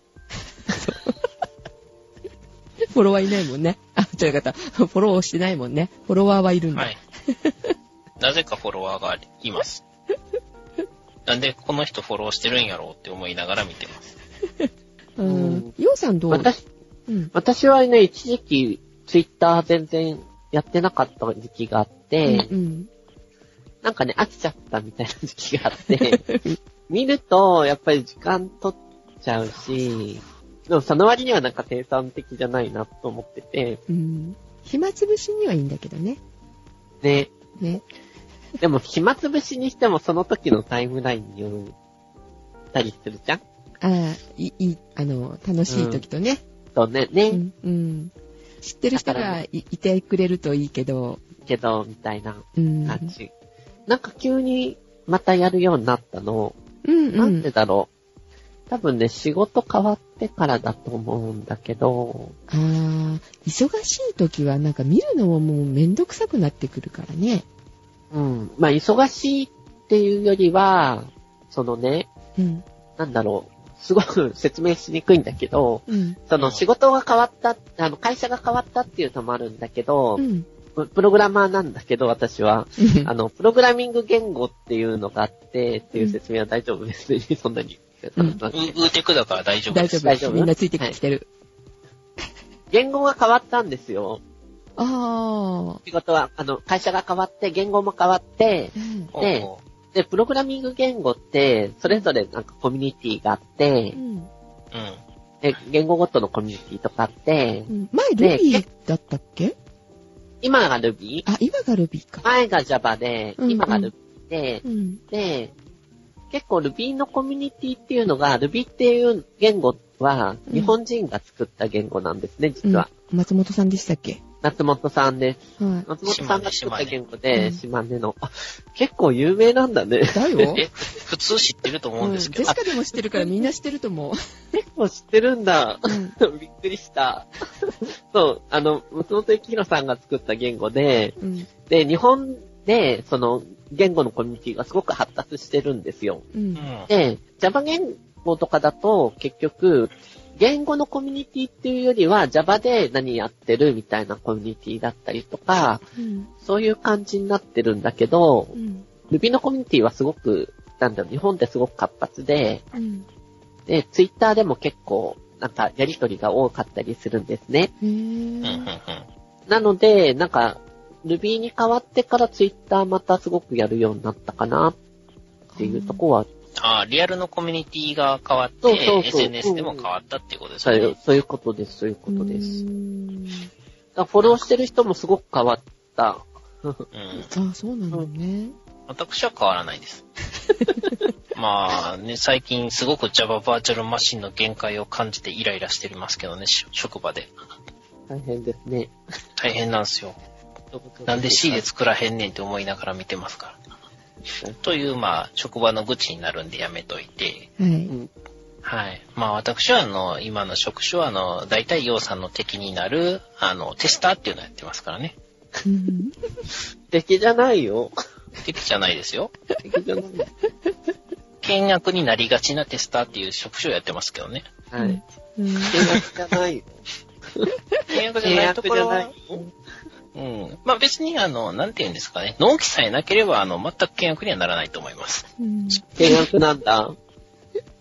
フォロワーいないもんね。あ、違う方。フォローしてないもんね。フォロワーはいるんだ。はい。なぜかフォロワーがいます。なんでこの人フォローしてるんやろうって思いながら見てます。う うんん。ようさんどう？私、うん。私はね、一時期、ツイッター全然やってなかった時期があって、うん。なんかね、飽きちゃったみたいな時期があって、見ると、やっぱり時間取っちゃうし、でもその割にはなんか生産的じゃないなと思ってて、うん。暇つぶしにはいいんだけどね。ね。ね。でも暇つぶしにしてもその時のタイムラインによるたりするじゃん？ああ、いい、いあの、楽しい時とね。とね、ね、うん。うん。知ってる人がいいてくれるといいけど、けど、みたいなうん。感じ。なんか急にまたやるようになったの、うんうなんでん。だろう？多分ね、仕事変わってからだと思うんだけど、ああ、忙しい時はなんか見るのももうめんどくさくなってくるからね。うん。まあ、忙しいっていうよりは、そのね、うん。なんだろう。すごく説明しにくいんだけど、うん。その仕事が変わった、あの、会社が変わったっていうのもあるんだけどう、ん。ププログラマーなんだけど、私は。あの、プログラミング言語っていうのがあって、っていう説明は大丈夫です。ね。そんなに。うん。ウウーテクだから大丈夫です。大丈夫大丈夫みん。なついてきてる。言語が変わったん。ですよ。ああ。仕事は、あの、会社が変わって、言語も変わって、うんでほで、プログラミング言語って、それぞれなんかコミュニティがあってう、ん。で、言語ごとのコミュニティとかあってう、ん前ルビーだったっけ？今が Ruby、あ、今がルビーか。前が Java で、うん今が Ruby で、うん。で、結構 Ruby のコミュニティっていうのが、Ruby っていう言語は日本人が作った言語なんですね、実は。うん松本さんでしたっけ？松本さんです。はい。松本さんが作った言語島で、根島根の。あ、結構有名なんだね。だよ。え、普通知ってると思ううんんですけど。ジェシカでも知ってるからみんな知ってると思う。結構知ってるんだ。うん。びっくりした。そう、あの、松本幸宏さんが作った言語で、うん。で、日本で、その、言語のコミュニティがすごく発達してるんですよ。う。うんん。で、Java 言語とかだと、結局、言語のコミュニティっていうよりは Java で何やってるみたいなコミュニティだったりとか、うん。そういう感じになってるんだけどう、ん。Ruby のコミュニティはすごく、なんだろう、日本ってすごく活発で、うん。で、Twitter でも結構、なんか、やりとりが多かったりするんですね。なので、なんか、Ruby に変わってから Twitter またすごくやるようになったかなっていうとこは、ああ、リアルのコミュニティが変わって、そうそうそう SNS でも変わったっていうことですそういうよね。そういうことです、そういうことです。うだかんらフォローしてる人もすごく変わった。うん。あ、そうなのね。私は変わらないです。まあね、最近すごく Java バーチャルマシンの限界を感じてイライラしてますけどね、し職場で。大変ですね。大変なんですよ。なんで C で作らへんねんって思いながら見てますから。という、まあ、職場の愚痴になるんでやめといて。はい。うん。はい。まあ私はあの、今の職種はあの、大体洋さんの敵になる、あの、テスターっていうのをやってますからね。うん敵じゃないよ。敵じゃないですよ。敵じゃない。険悪になりがちなテスターっていう職種をやってますけどね。はい。うん険悪じゃないよ。険悪じゃ険ない悪じゃな。ところはいうん。まあ別にあの、なんて言うんですかね。納期さえなければ、あの、全く険悪にはならないと思います。うん険悪なんだ？ん？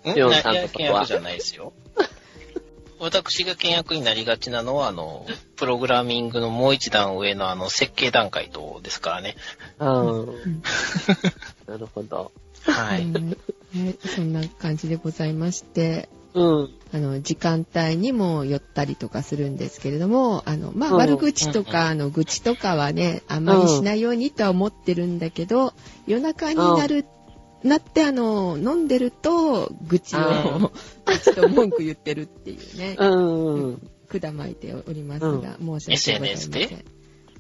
いや、さんのことは険悪じゃないですよ。私が険悪になりがちなのは、あの、プログラミングのもう一段上のあの、設計段階とですからね。うん。なるほど。はい。はいそんな感じでございまして、うん。あの、時間帯にも寄ったりとかするんですけれども、あの、まあ、うん悪口とか、あの、愚痴とかはね、あんまりしないようにとは思ってるんだけど、夜中になる、なって、あの、飲んでると、愚痴をうん、愚痴と文句言ってるっていうね、うん。管巻いておりますが、申し訳ございません。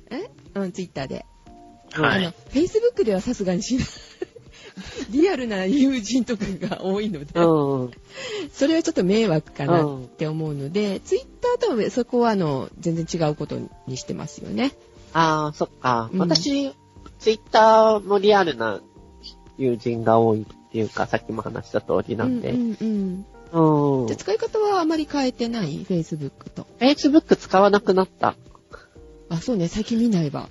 え？うん、ツイッターで。はいあの、。Facebook ではさすがにしない。リアルな友人とかが多いので、うん。それはちょっと迷惑かなうんって思うので、ツイッターとはそこはあの、全然違うことにしてますよね。ああ、そっか。うん私、ツイッターもリアルな友人が多いっていうか、さっきも話した通りなんで。うんうん。じゃあ使い方はあまり変えてない ?Facebook と。Facebook 使わなくなった。あ、そうね、最近見ないわ。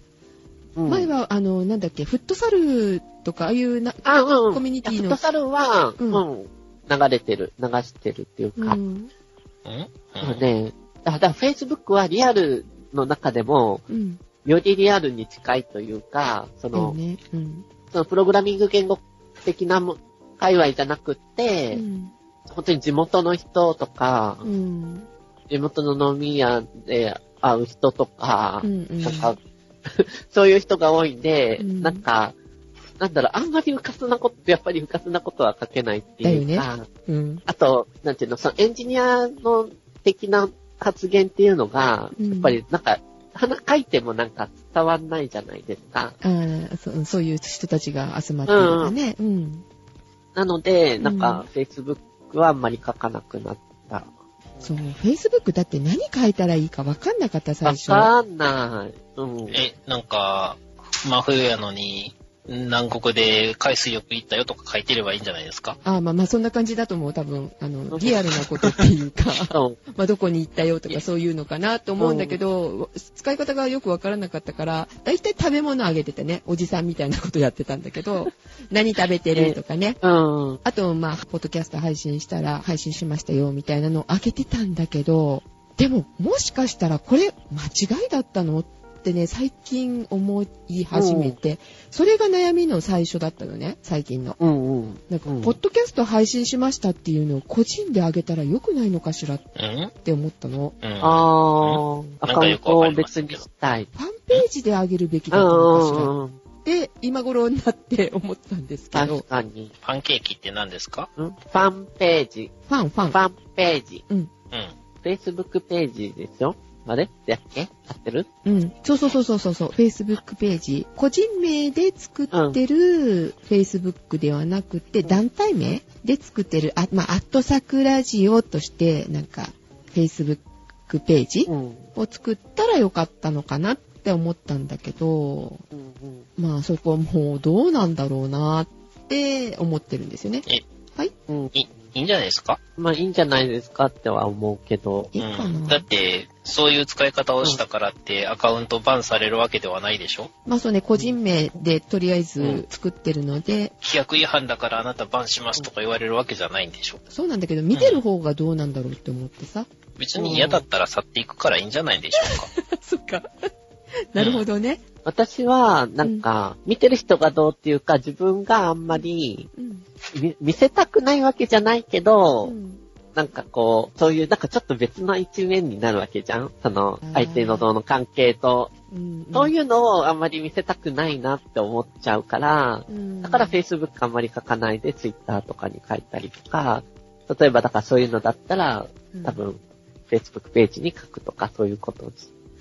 うん前は、あの、なんだっけ、フットサルとか、ああいうな、あ、うん。コミュニティのフットサルは、ううんん、流れてる、流してるっていうか、うん。うんそうね。だから Facebook はリアルの中でも、うん。よりリアルに近いというか、その、ね。うん。そのプログラミング言語的なも界隈じゃなくって、うん。本当に地元の人とか、うん。地元の飲み屋で会う人とかう、ん。うんなんか、そういう人が多いんで、うんなんか、なんだろう、あんまり深すなこと、やっぱり深すなことは書けないっていうか、うん。あと、なんていうの、そのエンジニアの的な発言っていうのが、うんやっぱりなんか、花書いてもなんか伝わんないじゃないですか。そうそういう人たちが集まってるからね。うん。なので、なんうか、Facebook はあんまり書かなくなった。そう、Facebook だって何書いたらいいか分かんなかった、最わ初。かんない。うん。え、なんか、真冬やのに、南国で海水浴行ったよとか書いてればいいんじゃないですか？ああ、まあまあそんな感じだと思う。多分、あの、リアルなことっていうか、うん まあどこに行ったよとかそういうのかなと思うんだけど、使い方がよく分からなかったから、だいたい食べ物あげててね、おじさんみたいなことやってたんだけど、何食べてるとかね。うん。あと、まあ、ポッドキャスト配信したら、配信しましたよ、みたいなのを開けてたんだけど、でも、もしかしたらこれ、間違いだったのってね、最近思い始めて、それが悩みの最初だったのね、最近の。うんうん。なんか、うんポッドキャスト配信しましたっていうのを個人で上げたら良くないのかしらっうんて思ったの。うん。あー、アカウントを別にしたい。ファンページで上げるべきうだったのかしら。んうんうん。て、今頃になって思ったんですけ確ど、かに。パンケーキって何ですか？んファンページ。ファン、ファン。ファンページ。うん。Facebook ページでしょあれってやっけ？合ってるうん。そうそうそうそうそうそう。Facebook ページ。個人名で作ってる Facebook ではなくて、団体名で作ってる、あ、まあ、アットサクラジオとして、なんか、Facebook ページうん。を作ったらよかったのかなって思ったんだけど、うんまあそこもうどうなんだろうなって思ってるんですよね。うん。いい、いいんじゃないですか？まあいいんじゃないですかっては思うけど。いいかな、うん。だって、そういう使い方をしたからってアカウントバンされるわけではないでしょ？まあそうね、個人名でとりあえず作ってるので、規約違反だからあなたバンしますとか言われるわけじゃないんでしょ？そうなんだけど、見てる方がどうなんだろうって思ってさ。別に嫌だったら去っていくからいいんじゃないでしょうか。そっか。なるほどね。私は、なんか、見てる人がどうっていうか、自分があんまり見せたくないわけじゃないけど、うんなんかこう、そういう、なんかちょっと別の一面になるわけじゃん？その相手のどの関係と。うんそういうのをあんまり見せたくないなって思っちゃうから、うん。だから Facebook あんまり書かないで Twitter とかに書いたりとか、例えばだからそういうのだったら、うん。多分 Facebook ページに書くとかそういうことを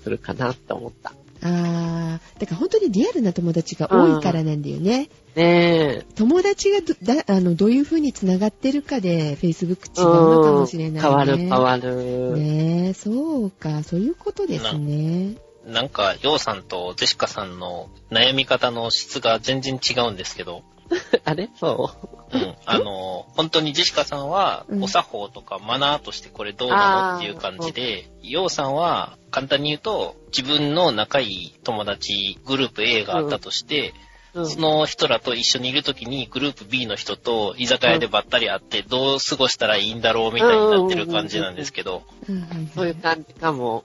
するかなって思った。あー、だから本当にリアルな友達が多いからなんだよね。ねえ。友達がどだあのどういう風に繋がってるかで Facebook 違うのかもしれないね。変わる変わる。ねえ、そうか、そういうことですね。なんか、ヨウさんとジェシカさんの悩み方の質が全然違うんですけど、あれ？そうん。あの、本当にジェシカさんはう、んお作法とかマナーとしてこれどうなのっていう感じで、ヨウさんは、簡単に言うと、自分の仲いい友達、グループ A があったとして、う。うん。その人らと一緒にいるときに、グループ B の人と居酒屋でばったり会って、どう過ごしたらいいんだろうみたいになってる感じなんですけど、そういう感じかも。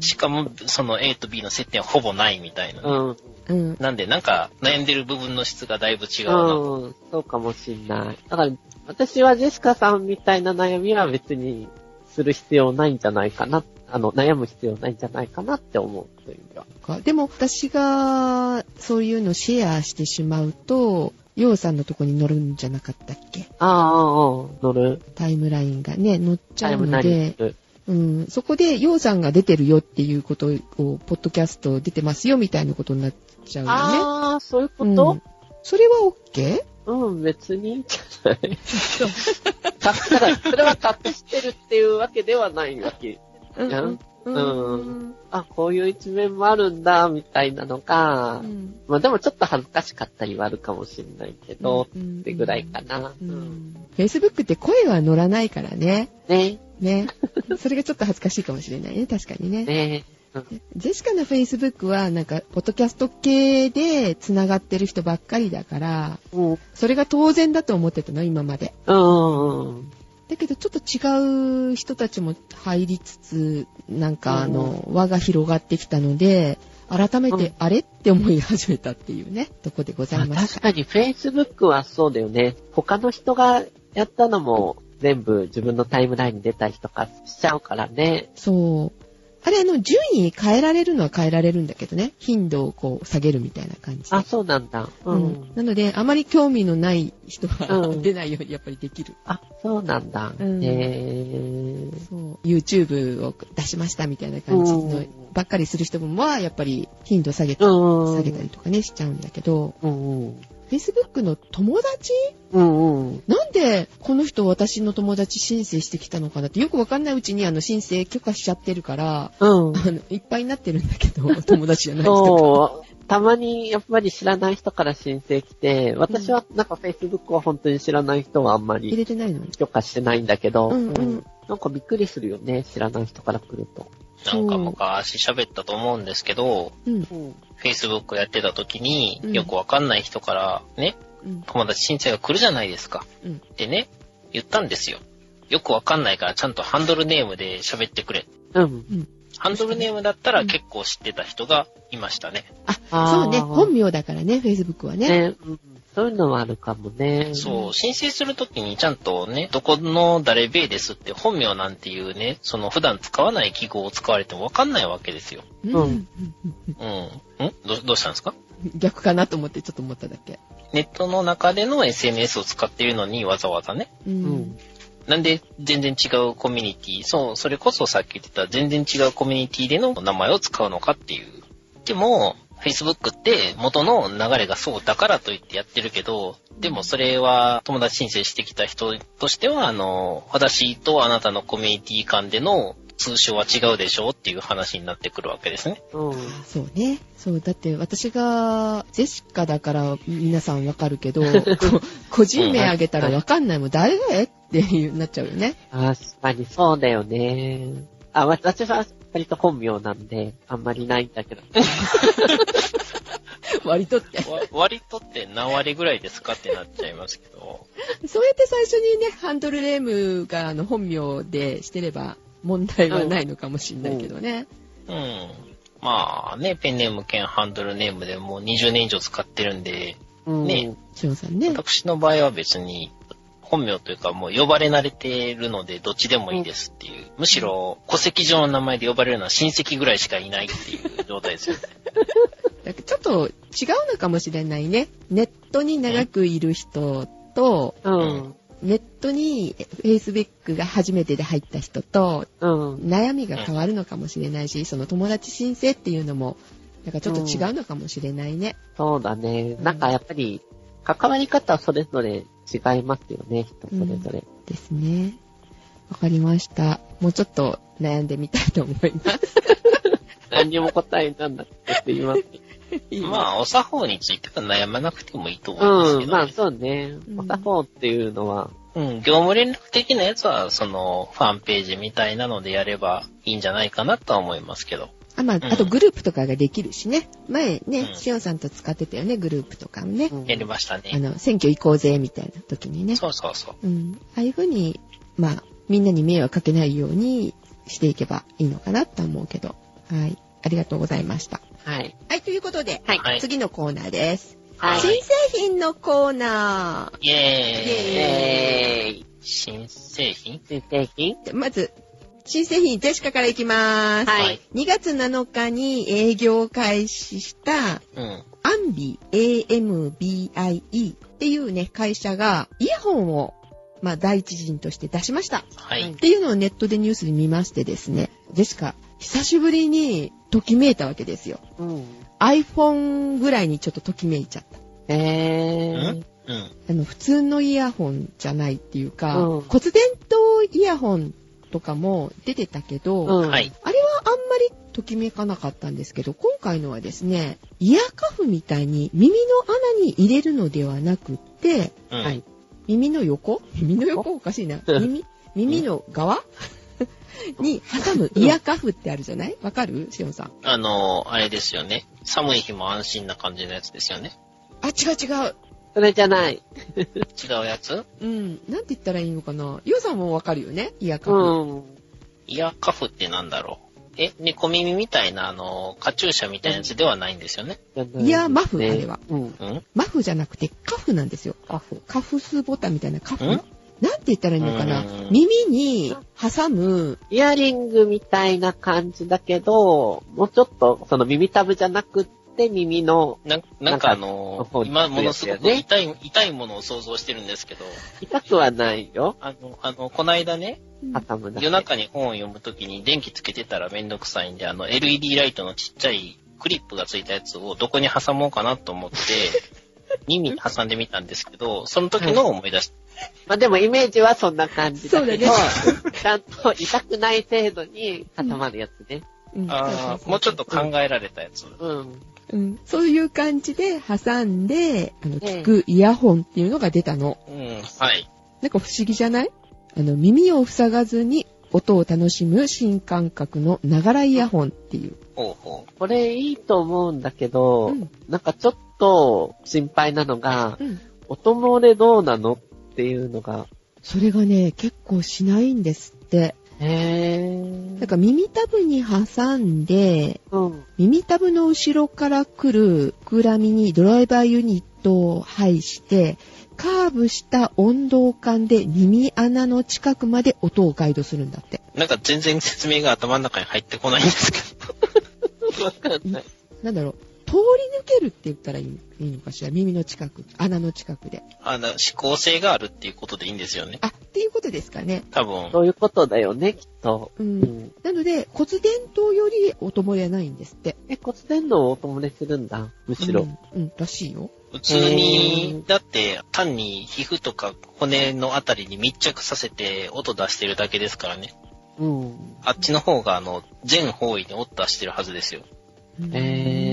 しかも、その A と B の接点はほぼないみたいな。うん。うんなんで、なんか、悩んでる部分の質がだいぶ違うなと。うん。そうかもしんない。だから、私はジェシカさんみたいな悩みは別にする必要ないんじゃないかな。あの、悩む必要ないんじゃないかなって思うという意味では。かでも私がそういうのシェアしてしまうと、ヨウさんのとこに乗るんじゃなかったっけ？ああ、ああ、乗る。タイムラインがね、乗っちゃうので。うん、そこでヨウさんが出てるよっていうことを、ポッドキャスト出てますよみたいなことになっちゃうよね。ああ、そういうこうんと、それは OK? うん、別にいいんじゃない たら、それは隠してるっていうわけではないわけ。うんやんうんあ、こういう一面もあるんだ、みたいなのが、うんまあでもちょっと恥ずかしかったりはあるかもしれないけど、うんってぐらいかな。ううん。ん Facebook って声は乗らないからね。ねね。それがちょっと恥ずかしいかもしれないね。確かにね。ねうんジェシカの Facebook はなんか、ポッドキャスト系で繋がってる人ばっかりだから、うん。それが当然だと思ってたの、今まで。うんうん。だけどちょっと違う人たちも入りつつ、なんかあの、輪が広がってきたので、改めて、うんあれって思い始めたっていうね、とこでございました。確かに Facebook はそうだよね。他の人がやったのも全部自分のタイムラインに出たりとかしちゃうからね。そう。あれ、あの、順位変えられるのは変えられるんだけどね。頻度をこう下げるみたいな感じで。あ、そうなんだ。う。うんん。なので、あまり興味のない人は、うん出ないようにやっぱりできる。あ、そうなんだ。うんへー。そう。YouTube を出しましたみたいな感じのうんばっかりする人も、まあ、やっぱり頻度下げたうん。下げたりとかね、しちゃうんだけど、うんうん。Facebook の友達？うんうん。なんでこの人私の友達申請してきたのかなってよくわかんないうちにあの申請許可しちゃってるから、うん。あの、いっぱいになってるんだけど、友達じゃない人。たまにやっぱり知らない人から申請来て、私はなんか Facebook は本当に知らない人はあんま入りれてないのに。許可してないんだけど、うんうんなんかびっくりするよね、知らない人から来ると。なんか昔喋ったと思うんですけど、うん。うん。Facebook やってた時にうんよくわかんない人からね、うん。友達申請が来るじゃないですか。うんでね、言ったんですよ。よくわかんないからちゃんとハンドルネームで喋ってくれ。うん。ハンドルネームだったら結構知ってた人がいましたね。あ、あーそうね。本名だからね、Facebook はね。ね、うん。そういうのはあるかもね。そう、申請するときにちゃんとね、どこの誰米ですって本名なんていうね、その普段使わない記号を使われてもわかんないわけですよ。うん。うんうん。んどどうしたんですか？逆かなと思ってちょっと思っただけ。ネットの中での SNS を使っているのにわざわざね。う。うんん。なんで全然違うコミュニティ、そう、それこそさっき言ってた全然違うコミュニティでの名前を使うのかっていう。でも、Facebook って元の流れがそうだからと言ってやってるけど、でもそれは友達申請してきた人としては、あの、私とあなたのコミュニティ間での通称は違うでしょうっていう話になってくるわけですね。うん。そうね。そう、だって私がジェシカだから皆さんわかるけど、こ個人名あげたらわかんないもん、誰っていうなっちゃうよね。確かにそうだよね。あ、私は割と本名なんで、あんまりないんだけど。割とって。わ割とって何割ぐらいですかってなっちゃいますけど。そうやって最初にね、ハンドルネームがあの本名でしてれば問題はないのかもしんないけどね。うん。まあね、ペンネーム兼ハンドルネームでもう20年以上使ってるんで、うん。ねさんね。私の場合は別に本名というかもう呼ばれ慣れてるのでどっちでもいいですっていう。むしろ戸籍上の名前で呼ばれるのは親戚ぐらいしかいないっていう状態ですよね。だからちょっと違うのかもしれないね。ネットに長くいる人と、うん。ネットに Facebook が初めてで入った人と、うん。悩みが変わるのかもしれないし、その友達申請っていうのも、なんかちょっと違うのかもしれないね。そうだね。なんかやっぱり、関わり方はそれぞれ違いますよね、人それぞれ。ですね。わかりました。もうちょっと悩んでみたいと思います。何にも答えになんなくてすいません。まあ、お作法については悩まなくてもいいと思いますうん、けど、ねまあそうね。うんお作法っていうのは、うん、業務連絡的なやつは、その、ファンページみたいなのでやればいいんじゃないかなとは思いますけど。あ、まあ、うんあとグループとかができるしね。前ねう、んしおんさんと使ってたよね、グループとかもね。うんやりましたあね。の、選挙行こうぜ、みたいな時にね。そうそうそう。うん。ああいう風に、まあ、みんなに迷惑かけないようにしていけばいいのかなと思うけど。はい。ありがとうございました。はい。はい、ということで、はいはい次のコーナーです。はい新製品のコーナイェーイえーイ。新製品？新製品？ー。まず、新製品、ジェシカからいきます。はい2月7日に営業開始した、うん。アンビ、AMBIE っていうね、会社が、イヤホンを、まあ、第一陣として出しました。はい。っていうのをネットでニュースで見ましてですね、ジェシカ、久しぶりにときめいたわけですよ。うん。iPhone ぐらいにちょっとときめいちゃった。えー。うん。あの、普通のイヤホンじゃないっていうか、うん骨伝導イヤホンとかも出てたけど、うん。はい。あれはあんまりときめかなかったんですけど、今回のはですね、イヤーカフみたいに耳の穴に入れるのではなくって、うん。はい。耳の横？耳の横？おかしいな。耳、耳の側？に挟むイヤーカフってあるじゃない？わかる？しおんさん。あの、あれですよね。寒い日も安心な感じのやつですよね。あ、違う違う。それじゃない。違うやつ？うん。なんて言ったらいいのかな？ヨウさんもわかるよね？イヤーカフ。うん。イヤーカフってなんだろう？え、猫耳みたいな、あの、カチューシャみたいなやつではないんですよね？いいやマフあれは。うん。うん？マフじゃなくてカフなんですよ。カフ。カフスボタンみたいなカフん？なんて言ったらいいのかな？うん耳に挟む、イヤリングみたいな感じだけど、もうちょっと、その耳たぶじゃなくって耳のななんかあのなんか今ものすごくね痛い、痛いものを想像してるんですけど、痛くはないよ。あの、あの、こないだね。夜中に本を読むときに電気つけてたらめんどくさいんで、あの、LED ライトのちっちゃいクリップがついたやつをどこに挟もうかなと思って、耳に挟んでみたんですけど、その時のを思い出した。まあでもイメージはそんな感じだけど、そうちゃんと痛くない程度に挟まるやつね。うんああ、もうちょっと考えられたやつ。うん。うんそういう感じで挟んで、あの、ええ聞くイヤホンっていうのが出たの。うん、はい。なんか不思議じゃない？あの、耳を塞がずに音を楽しむ新感覚のながらイヤホンっていう。ほうほこれいいと思うんだけど、うんなんかちょっと心配なのが、うん。音漏れどうなの？っていうのが、それがね、結構しないんですって。なんか耳たぶに挟んで、うん。耳たぶの後ろから来る膨らみにドライバーユニットを配して、カーブした温度感で耳穴の近くまで音をガイドするんだって。う。なんか全然説明が頭の中に入ってこないんですけど。わかんない。なんだろう、通り抜けるって言ったらいいのかしら？耳の近く、穴の近くで。あの、指向性があるっていうことでいいんですよね。あ、っていうことですかね。多分。そういうことだよね、きっと。う。うんん。なので、骨伝導より音漏れはないんですって。え、骨伝導を音漏れするんだ、むしろ。うん、うん、らしいよ。普通に、だって単に皮膚とか骨のあたりに密着させて音出してるだけですからね。うん。あっちの方があの、全方位に音出してるはずですよ。えー。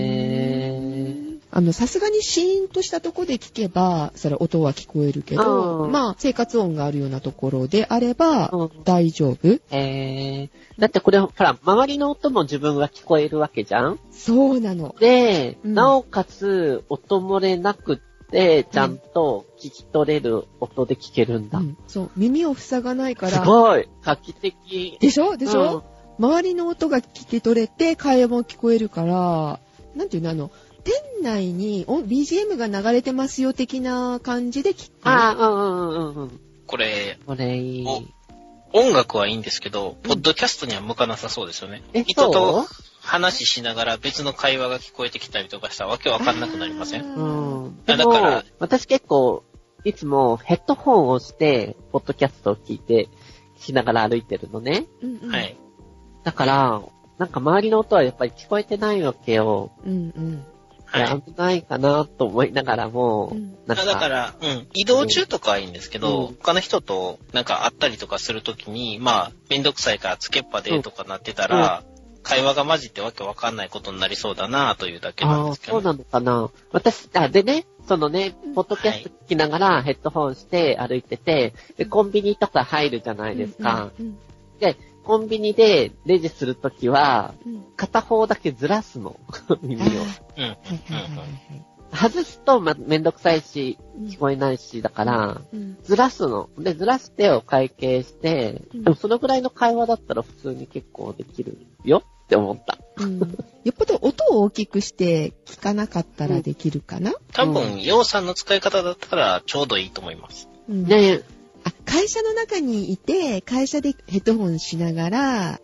あの、さすがにシーンとしたとこで聞けば、それ音は聞こえるけど、うんまあ、生活音があるようなところであれば、うん大丈夫えー。だってこれ、ほら、周りの音も自分は聞こえるわけじゃんそうなの。で、うんなおかつ、音漏れなくって、ちゃんと聞き取れる音で聞けるんだ。うん、そう。耳を塞がないかすら。ごい画期的。でしょ？でしょ、周りの音が聞き取れて、会話も聞こえるから、なんていうの、あの、店内にお BGM が流れてますよ的な感じで聞く？ああ、うんうんうんうん。これ、これいい。お音楽はいいんですけど、ポッドキャストには向かなさそうですよね。え、人と話ししながら別の会話が聞こえてきたりとかしたらわけわかんなくなりません？うん。だから私結構、いつもヘッドホンをして、ポッドキャストを聞いて、しながら歩いてるのね。うんうん、はい。だから、なんか周りの音はやっぱり聞こえてないわけよ。うんうん。はい。危ないかなと思いながらも、うん。あなんか、だから、うん、移動中とかはいいんですけど、うん。他の人となんか会ったりとかするときに、まあ、めんどくさいからつけっぱでとかなってたら、会話が混じってわけわかんないことになりそうだなというだけなんああ、ですけど、そうなのかな。私、あ、でね、そのね、ポッドキャスト聞きながらヘッドホンして歩いてて、で、コンビニとか入るじゃないですか。うん。で、コンビニでレジするときは、うんうん。片方だけずらすの。耳を。うん。はいはいはいはい外すと、ま、めんどくさいし、うん聞こえないし、だから、うんずらすの。で、ずらしてお会計して、うんでもそのぐらいの会話だったら普通に結構できるよって思った。うんよっぽど音を大きくして聞かなかったらできるかな、多分、洋さんの使い方だったらちょうどいいと思います。うん会社の中にいて、会社でヘッドホンしながら。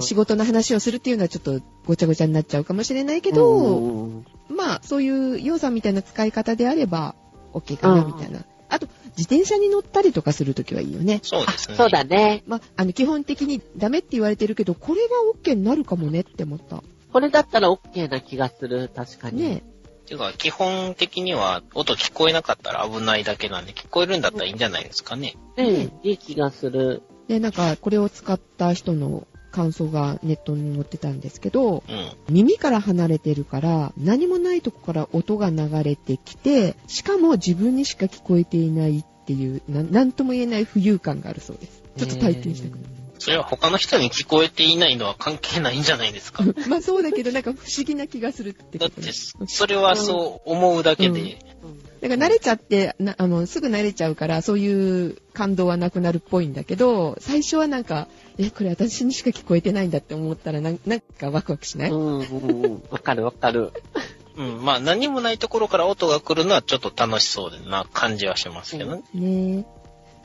仕事の話をするっていうのはちょっとごちゃごちゃになっちゃうかもしれないけけど、まあ、そういう、ヨウさんみたいな使い方であれば、OK かな、うんみたいな。あと、自転車に乗ったりとかするときはいいよね。そうですね。そうだね。まあ、あの、基本的にダメって言われてるけど、これは OK になるかもねって思った。これだったら OK な気がする。確かに。ねていうか、基本的には音聞こえなかったら危ないだけなんで、聞こえるんだったらいいんじゃないですかね。ねいい気がする。で、なんか、これを使った人の感想がネットに載ってたんですけど、うん。耳から離れてるから、何もないとこから音が流れてきて、しかも自分にしか聞こえていないっていう、ななんとも言えない浮遊感があるそうです。ちょっと体験してくる。それは他の人に聞こえていないのは関係ないんじゃないですか？まあそうだけど、なんか不思議な気がするってだってことね。それはそう思うだけで、うんだから慣れちゃってなあの、すぐ慣れちゃうから、そういう感動はなくなるっぽいんだけど、最初はなんか、え、これ私にしか聞こえてないんだって思ったら、なんなんかワクワクしない、うん、うん、うん。わかるわかる。うん、まあ何もないところから音が来るのはちょっと楽しそうな感じはしますけどね。ね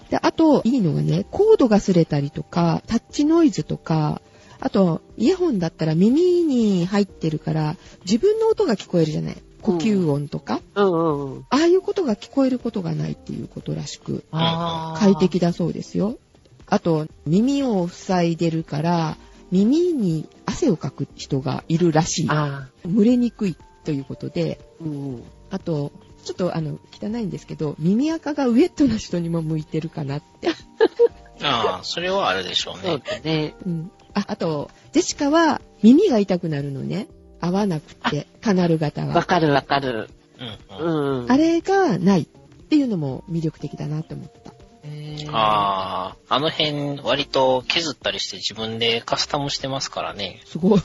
で、あと、いいのがね、コードが擦れたりとか、タッチノイズとか、あと、イヤホンだったら耳に入ってるから、自分の音が聞こえるじゃない？呼吸音とか、うんうんうん。ああいうことが聞こえることがないっていうことらしく、快適だそうですよ。あと、耳を塞いでるから、耳に汗をかく人がいるらしい。あ蒸れにくいということで、うん。あと、ちょっとあの、汚いんですけど、耳垢がウェットな人にも向いてるかなって。ああ、それはあるでしょうそうね。だね。うん。あ、あと、ジェシカは耳が痛くなるのね。合わなくて、カナル型は。わかるわかる。うん、うん。うん。あれがないっていうのも魅力的だなって思った。へーああ、あの辺割と削ったりして自分でカスタムしてますからね。すごい。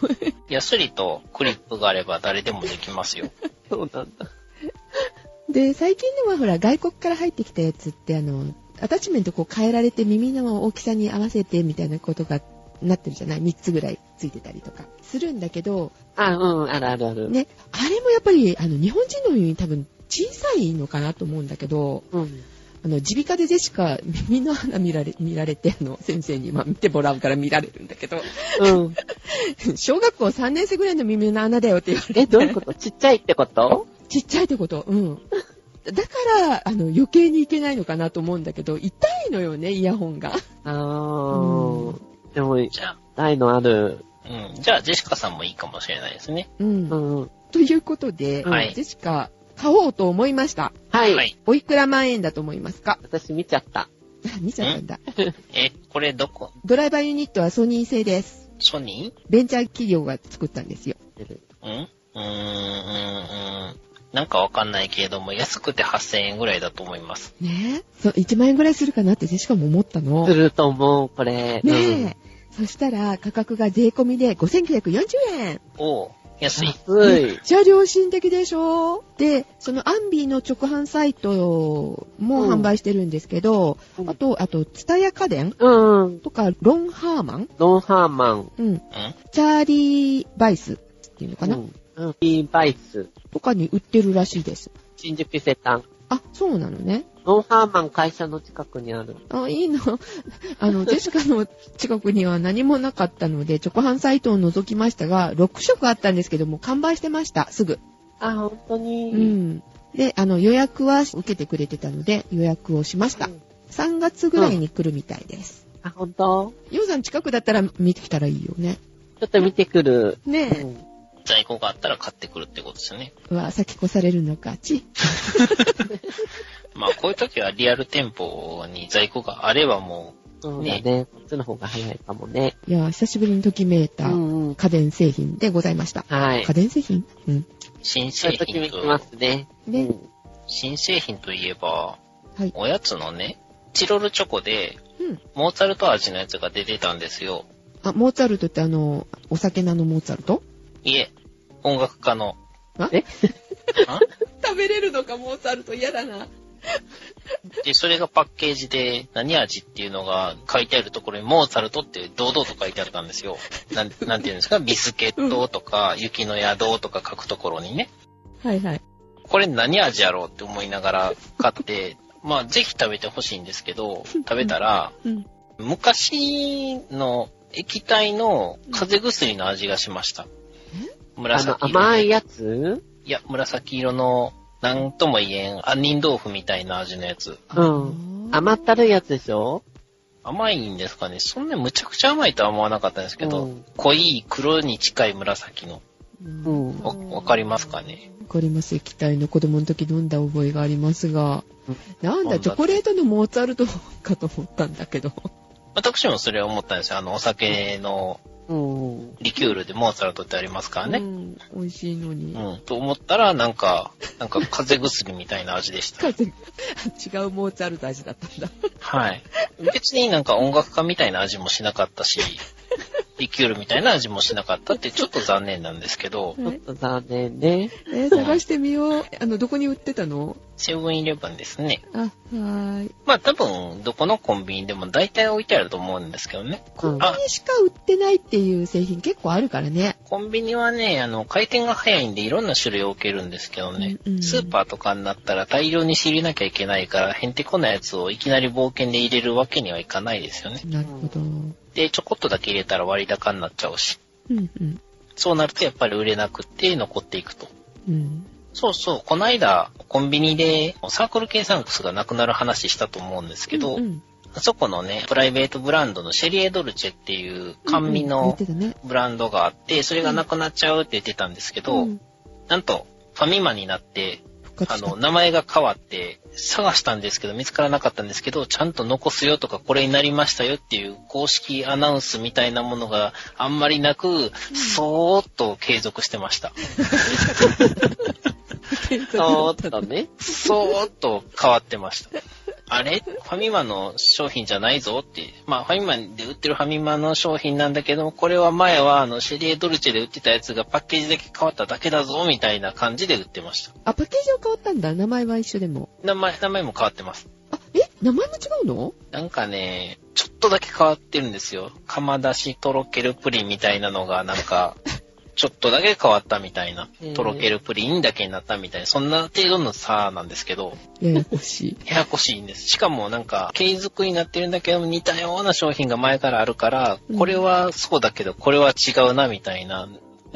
ヤスリとクリップがあれば誰でもできますよ。そうなんだ。で、最近のはほら、外国から入ってきたやつって、あの、アタッチメントこう変えられて耳の大きさに合わせてみたいなことがなってるじゃない ?3 つぐらいついてたりとかするんだけど、あ、うん、あるあるある。。ね、あれもやっぱり、あの、日本人の耳に多分小さいのかなと思うんだけど、うん。あの、耳鼻科でジェシカ、耳の穴見られ、見られて、あの、先生に、まあ、見てもらうから見られるんだけど、うん。小学校3年生ぐらいの耳の穴だよって言われて。え、どういうこと？ちっちゃいってこと？ちっちゃいってこと？うん。だから、あの、余計にいけないのかなと思うんだけど、痛いのよね、イヤホンが。あうー。でも、じゃあ、ないのある。うん。じゃあ、ジェシカさんもいいかもしれないですね。うん。うん。ということで、はいジェシカ、買おうと思いました。はい。はい。おいくら万円だと思いますか？私見ちゃった。見ちゃったんだ。え、これどこ？ドライバーユニットはソニー製です。ソニベンチャー企業が作ったんですよ。ーうん？うーん、うーん、うーん。なんかわかんないけれども、安くて8000円ぐらいだと思います。ね？え。そう、1万円ぐらいするかなってジェシカも思ったの。ねすると思う、これ。え。そしたら、価格が税込みで5940円。おう、安い。安い。めっちゃ良心的でしょ？で、そのアンビーの直販サイトも販売してるんですけど、うんあと、あと、ツタヤ家電うん。とか、ロンハーマンロンハーマン。うん。うんチャーリー・バイスっていうのかな、うん。うん。ーバイス。とかに売ってるらしいです。新宿伊勢丹。あ、そうなのね。ロンハーマン会社の近くにある。あ、いいの。あの、ジェシカの近くには何もなかったので、直販サイトを覗きましたが、6色あったん。ですけども、完売してました。すぐ。あ、本当に。うん。で、あの、予約は受けてくれてたので、予約をしましたう。ん。3月ぐらいに来るみたいです。あ、本当ヨウさん。近くだったら見てきたらいいよね。ちょっと見てくる。うねん。在庫があったら買ってくるってことですよね。え。うわ、先越されるのか。ち。まあ、こういう時はリアル店舗に在庫があればもそうだね。こっちの方が早いかもね。いや、久しぶりにときめいたうんうん。家電製品でございました。はい家。電製品？うん。う、新そうい製品う時に来まと、すね。ねうん新製品といえば、はい。おやつのね、チロルチョコで、うん。モーツァルト味のやつが出てたんですよ。あ、モーツァルトってあの、お酒なのモーツァルト？いえ、音楽家の。あ？え？あ？食べれるのか、モーツァルト嫌だな。で、それがパッケージで何味っていうのが書いてあるところにモーツァルトって堂々と書いてあったんですよ。なんなんていうんですか？ビスケットとか雪の宿とか書くところにね。はいはい。これ何味やろうって思いながら買って、まあぜひ食べてほしいんですけど、食べたら、うん。昔の液体の風邪薬の味がしました。あ紫の、色甘いやつ？いや、紫色の、なんとも言えん、杏仁豆腐みたいな味のやつ。うん。あ甘ったるいやつでしょ？甘いんですかねそんなむちゃくちゃ甘いとは思わなかったんですけど、うん濃い黒に近い紫の。ーうん。わわかりますかね？わかります。液体の子供の時飲んだ覚えがありますがうん。なんだ、飲んだチョコレートのモーツァルトかと思ったんだけど。私もそれは思ったんですよ。あの、お酒のうん。リキュールでモーツァルトってありますからね。うん。美味しいのに。うん。と思ったら、なんか、なんか風邪薬みたいな味でした。風違うモーツァルト味だったんだ。はい。別になんか音楽家みたいな味もしなかったし、リキュールみたいな味もしなかったってちょっと残念なんですけど、ちょっと残念ね。えー探してみよう。あの、どこに売ってたの？セブンイレブンですね。あ、はーい。まあ多分、どこのコンビニでも大体置いてあると思うんですけどね。コンビニしか売ってないっていう製品結構あるからね。コンビニはね、あの、回転が早いんでいろんな種類を置けるんですけどね、うんうんスーパーとかになったら大量に仕入れなきゃいけないから、へんてこなやつをいきなり冒険で入れるわけにはいかないですよね。なるほど。で、ちょこっとだけ入れたら割高になっちゃうし、うんうん。そうなるとやっぱり売れなくって残っていくと。うん。そうそう、この間、コンビニでサークル計算クスがなくなる話したと思うんですけど、うんうんあそこのね、プライベートブランドのシェリエドルチェっていう甘味の。ブランドがあって、それがなくなっちゃうって言ってたんですけど、うんなんと、ファミマになって、あの、名前が変わって、探したんですけど、見つからなかったんですけど、ちゃんと残すよとか、これになりましたよっていう公式アナウンスみたいなものがあんまりなく、そーっと継続してました。そーっとね。そーっと変わってました。あれ？ファミマの商品じゃないぞって。まあ、ファミマで売ってるファミマの商品なんだけども、これは前はあの、シェリエドルチェで売ってたやつがパッケージだけ変わっただけだぞ、みたいな感じで売ってました。あ、パッケージは変わったんだ。名前は一緒でも。名前、名前も変わってます。あ、え？名前も違うの？なんかね、ちょっとだけ変わってるんですよ。釜出しとろけるプリンみたいなのが、なんか、ちょっとだけ変わったみたいなとろけるプリンだけになったみたいな、そんな程度の差なんですけど、ややこしい。ややこしいんです。しかもなんか、継続になってるんだけど、似たような商品が前からあるからうん、これはそうだけど、これは違うな、みたいな、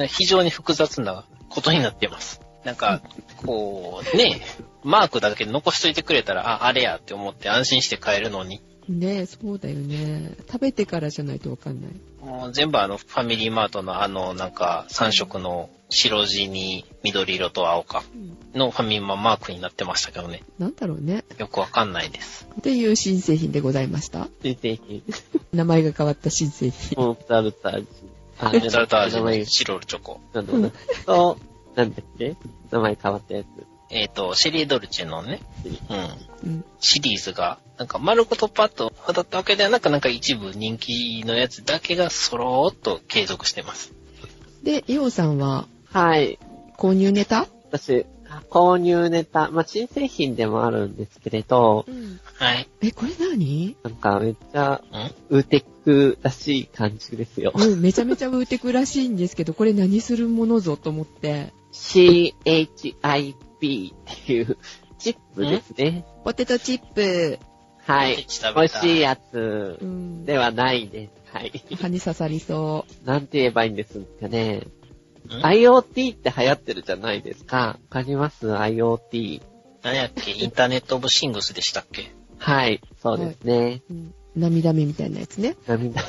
非常に複雑なことになっています。なんか、こう、ね、マークだけ残しといてくれたら、あ、あれやって思って安心して買えるのに、ねそうだよね。食べてからじゃないとわかんない。もう全部あの、ファミリーマートのあの、なんか、3色の白地に緑色と青かのファミママークになってましたけどね。なんだろうね。よくわかんないです。っていう新製品でございました？新製品。名前が変わった新製品。モンスタルタ味。あモンスタルタ味名前のチロルチョコ。なんだろうな。と、なんだっけ？名前変わったやつ。えっ、と、シェリードルチェのね、うん、うん。シリーズが、なんか丸ごとパッと当たったわけではなく、なんか一部人気のやつだけがそろーっと継続してます。で、イオさんは？はい。購入ネタ？私、購入ネタ、まあ、新製品でもあるんですけれど、うん。はい。え、これ何？なんかめっちゃ、ん？ウーテックらしい感じですよ。うん、めちゃめちゃウーテクらしいんですけど、これ何するものぞと思って。CHIP っていうチップですね。ポテトチップ。はい。食美味しいやつうん。ではないです。はい。歯に刺さりそなんて言えばいいんですかね。ん？IoT って流行ってるじゃないですか。わかります ?IoT。何やっけ？インターネットオブシングスでしたっけ？はい。そうですね。う。うん。涙目みたいなやつね。涙。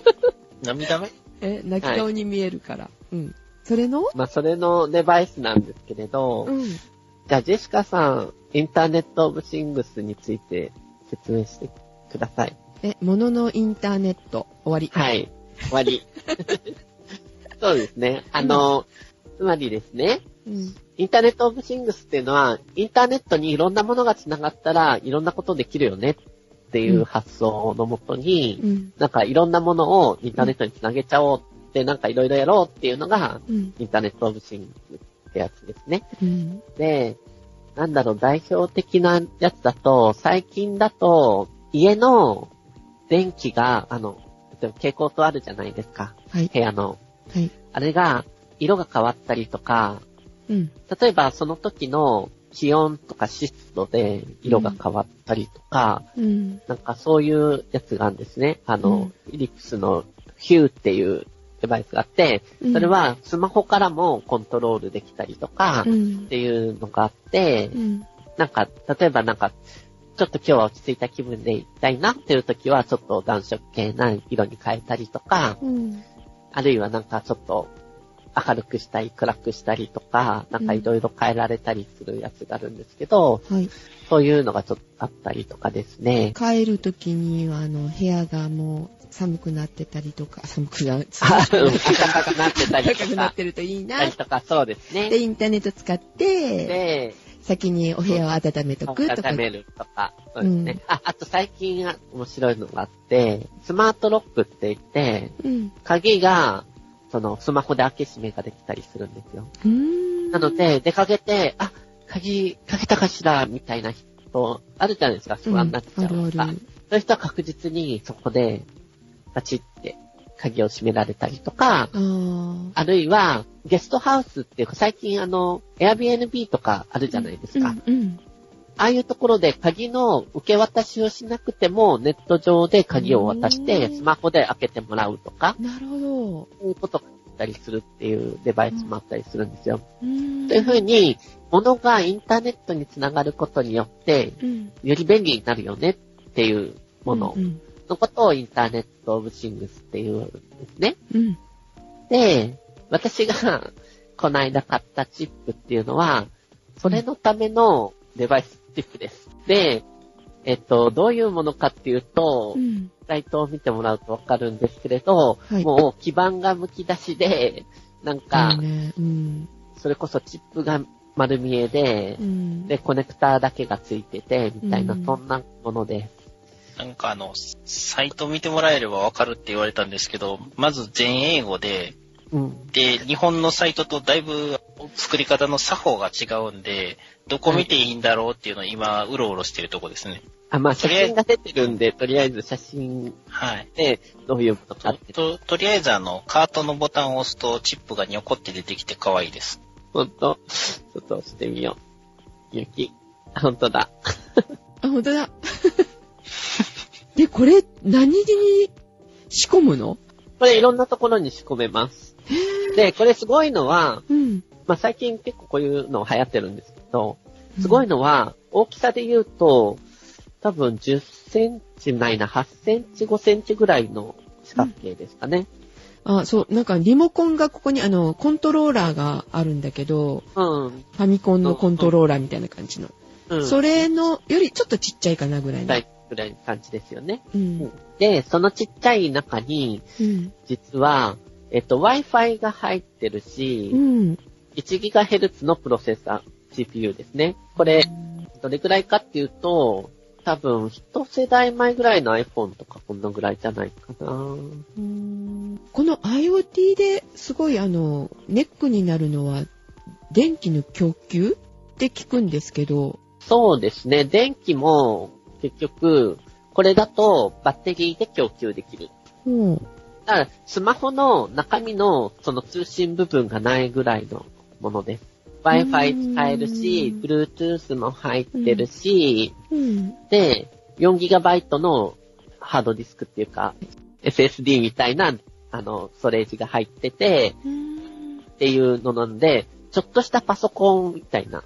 涙目？え、泣き顔に見えるから。うん。それの？まあ、それのデバイスなんですけれど、うん。じゃあ、ジェシカさん、インターネットオブシングスについて説明してください。え、もののインターネット。終わり。はい。終わり。そうですね。あの、つまりですね、うん。インターネットオブシングスっていうのは、インターネットにいろんなものが繋がったら、いろんなことできるよねっていううん発想のもとに、うん。なんかいろんなものをインターネットに繋げちゃおうって、なんかいろいろやろうっていうのが、うん。インターネットオブシングスってやつですね。うん。で、なんだろう、代表的なやつだと、最近だと、家の電気が、あの、例えば蛍光灯あるじゃないですか。はい。部屋の。はい。あれが、色が変わったりとか、うん。例えばその時の気温とか湿度で色が変わったりとか、うん。なんかそういうやつがあるんですね。あの、フィリップスのヒューっていうデバイスがあって、それ、はスマホからもコントロールできたりとか、っうん。ていうのがあってう、ん。なんか、例えばなんか、ちょっと今日は落ち着いた気分で行きたいなっていう時は、ちょっと暖色系な色に変えたりとか、うん。あるいはなんかちょっと明るくしたり暗くしたりとか、なんかいろいろ変えられたりするやつがあるんですけど、はい。そういうのがちょっとあったりとかですね。帰るときには、あの、部屋がもう寒くなってたりとか、寒くな、暖かくなってたり暖かくとかなっ、てるといいな。とか、そうですね。で、インターネット使って、で、先にお部屋を温めとくとか。温めるとか、そうですね。うんあ、あと最近面白いのがあって、スマートロックって言って、うん。鍵が、その、スマホで開け閉めができたりするんですよ。うーん。なの、で、出かけて、あ、鍵かけたかしら、みたいな人、あるじゃないですか、不安になっちゃうとか。うんあるある。そういう人は確実にそこで、パチって鍵を閉められたりとか、あるいは、ゲストハウスっていうか、最近あの、Airbnb とかあるじゃないですか。うん。うん。ああいうところで鍵の受け渡しをしなくても、ネット上で鍵を渡して、うんスマホで開けてもらうとか、なるほそういうことがあったりするっていうデバイスもあったりするんですよ。というふうに、物がインターネットにつながることによって、うん、より便利になるよねっていうものうん。のことをインターネットオブシングスっていうんですね。うん。で、私がこの間買ったチップっていうのは、それのためのデバイスチップです。で、えっと、どういうものかっていうとう、ん。サイトを見てもらうとわかるんですけれど、はいもう基板が剥き出しで、なんかいい、ね。うん。それこそチップが丸見えでう、ん。で、コネクターだけがついてて、みたいな、うんそんなものです。なんかあの、サイト見てもらえればわかるって言われたんですけど、まず全英語で、うん。で、日本のサイトとだいぶ作り方の作法が違うんで、どこ見ていいんだろうっていうのを今、うろうろしてるとこですね。あ、まあ写真が出てるんで、とりあえず写真はい。でどういうことかとって。ととりあえずあの、カートのボタンを押すとチップがニョコって出てきて可愛いです。ほんと、ちょっと押してみよう。雪。あほんとだ。あ、ほんとだ。で、これ、何に仕込むの？これいろんなところに仕込めます。で、これすごいのは、うん。まあ最近結構こういうの流行ってるんですけど、すごいのは、大きさで言うと、多分10センチないな、8センチ、5センチぐらいの四角形ですかね。あ、そう、なんかリモコンがここにあの、コントローラーがあるんだけど、うん。ファミコンのコントローラーみたいな感じの。うん。それのよりちょっとちっちゃいかなぐらいの。大ぐらいの感じですよね。うん。で、そのちっちゃい中に、うん。実は、えっと、Wi-Fi が入ってるし、うん。1GHz のプロセッサー、CPU ですね。これ、どれくらいかっていうと、多分、一世代前ぐらいの iPhone とかこんなぐらいじゃないかな。うんこの IoT ですごいあの、ネックになるのは、電気の供給って聞くんですけど、そうですね。電気も、結局、これだとバッテリーで供給できる。うん。だから、スマホの中身のその通信部分がないぐらいのものです。Wi-Fi 使えるし、うん Bluetooth も入ってるし、うん。で、4GB のハードディスクっていうか、SSD みたいな、あの、ストレージが入ってて、っていうのなんで、ちょっとしたパソコンみたいな。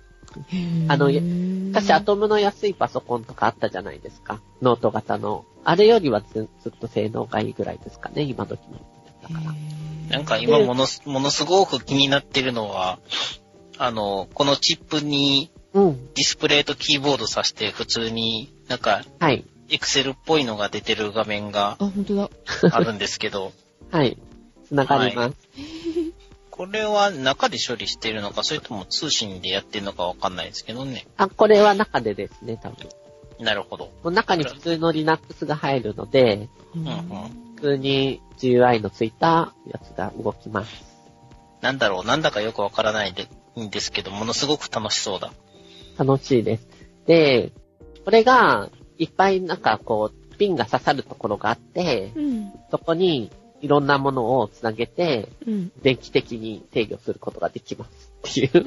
あの昔アトムの安いパソコンとかあったじゃないですか。ノート型の。あれよりはずずっと性能がいいぐらいですかね、今時の。だから。なんか今ものす、ものすごく気になってるのは、あの、このチップにうん。ディスプレイとキーボード挿して普通になんかはい。エクセルっぽいのが出てる画面があ、ほんとだ。あるんですけど、はい。つながります。これは中で処理してるのか、それとも通信でやってるのかわかんないですけどね。あ、これは中でですね、多分。なるほど。この中に普通の Linux が入るので、ううんうん。普通に GUI のついたやつが動きます。なんだろう、なんだかよくわからないでんですけど、ものすごく楽しそうだ。楽しいです。で、これが、いっぱいなんかこう、ピンが刺さるところがあって、うん。そこにいろんなものをつなげて、うん。電気的に制御することができますっていう。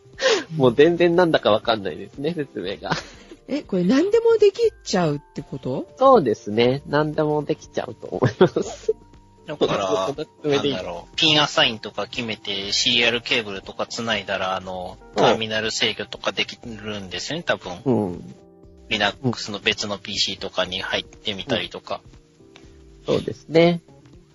もう全然なんだかわかんないですね、説明が。え、これ何でもできちゃうってこと？そうですね。何でもできちゃうと思います。だから、なんだろう、ピンアサインとか決めて CR ケーブルとか繋いだら、あの、ターミナル制御とかできるんですよね、多分。うん。Linux の別の PC とかに入ってみたりとか。そうですね。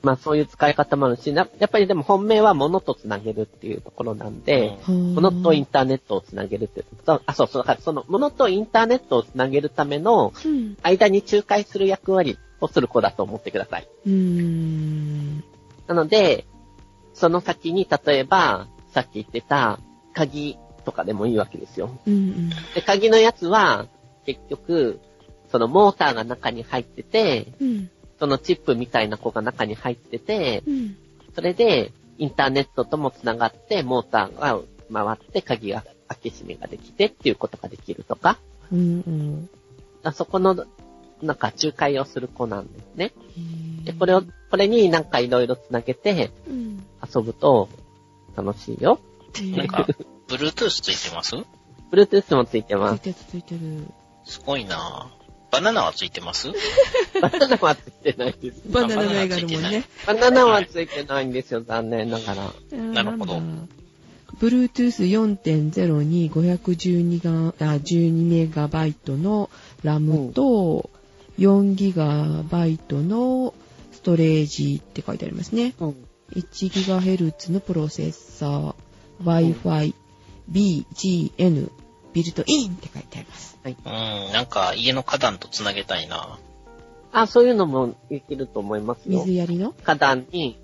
まあそういう使い方もあるし、なやっぱりでも本命は物とつなげるっていうところなんで、物とインターネットをつなげるっていうと、あ、そうそう、だからその物とインターネットをつなげるためのうん。間に仲介する役割をする子だと思ってください。うーん。なので、その先に例えば、さっき言ってた鍵とかでもいいわけですよ。うん。で、鍵のやつは、結局、そのモーターが中に入ってて、うん。そのチップみたいな子が中に入ってて、うん。それで、インターネットとも繋がって、モーターが回って、鍵が開け閉めができてっていうことができるとか、うん。うん。あそこの、なんか仲介をする子なんですね。で、これを、これになんかいろいろ繋げてうん。遊ぶと楽しいよ。なんか、Bluetooth ついてます？Bluetooth もついてつます。いてるついてる。すごいなぁ。バナナはついてます？バナナはついてないです。バナナの絵があるもんね。バナナはついてないんですよ、残念ながら。なるほどんだ。Bluetooth 4.0に512が、あ、12メガバイトのラムと、4ギガバイトのストレージって書いてありますね。うん。1ギガヘルツのプロセッサー、Wi-Fi、BGN、ビルトインって書いてあります。うん、なんか家の花壇とつなげたいなあ、そういうのもできると思いますよ水。やりの？花壇に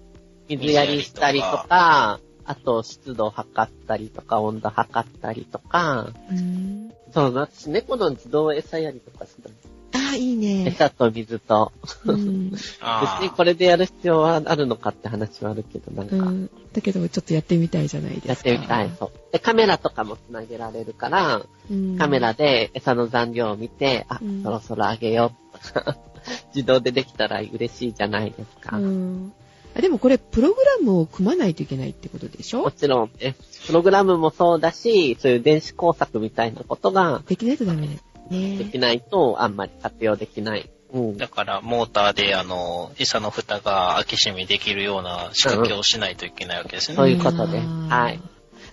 水やりしたりとか、あと湿度を測ったりとか、温度測ったりとか、うーん。そう、私猫の自動餌やりとかしたの。ああ、いいね。餌と水と。うん。別あにこれでやる必要はあるのかって話はあるけど、なんか、うん。だけど、ちょっとやってみたいじゃないですか。やってみたい。そう。で、カメラとかもつなげられるから、うん。カメラで餌の残量を見て、あ、うんそろそろあげようとか、自動でできたら嬉しいじゃないですか。うん。あでもこれ、プログラムを組まないといけないってことでしょ？もちろん、え、プログラムもそうだし、そういう電子工作みたいなことができないとダメですでね。きないと、あんまり活用できない。うん。だから、モーターで、あの、餌の蓋が開け閉めできるような仕掛けをしないといけないわけですね。そういうことではい。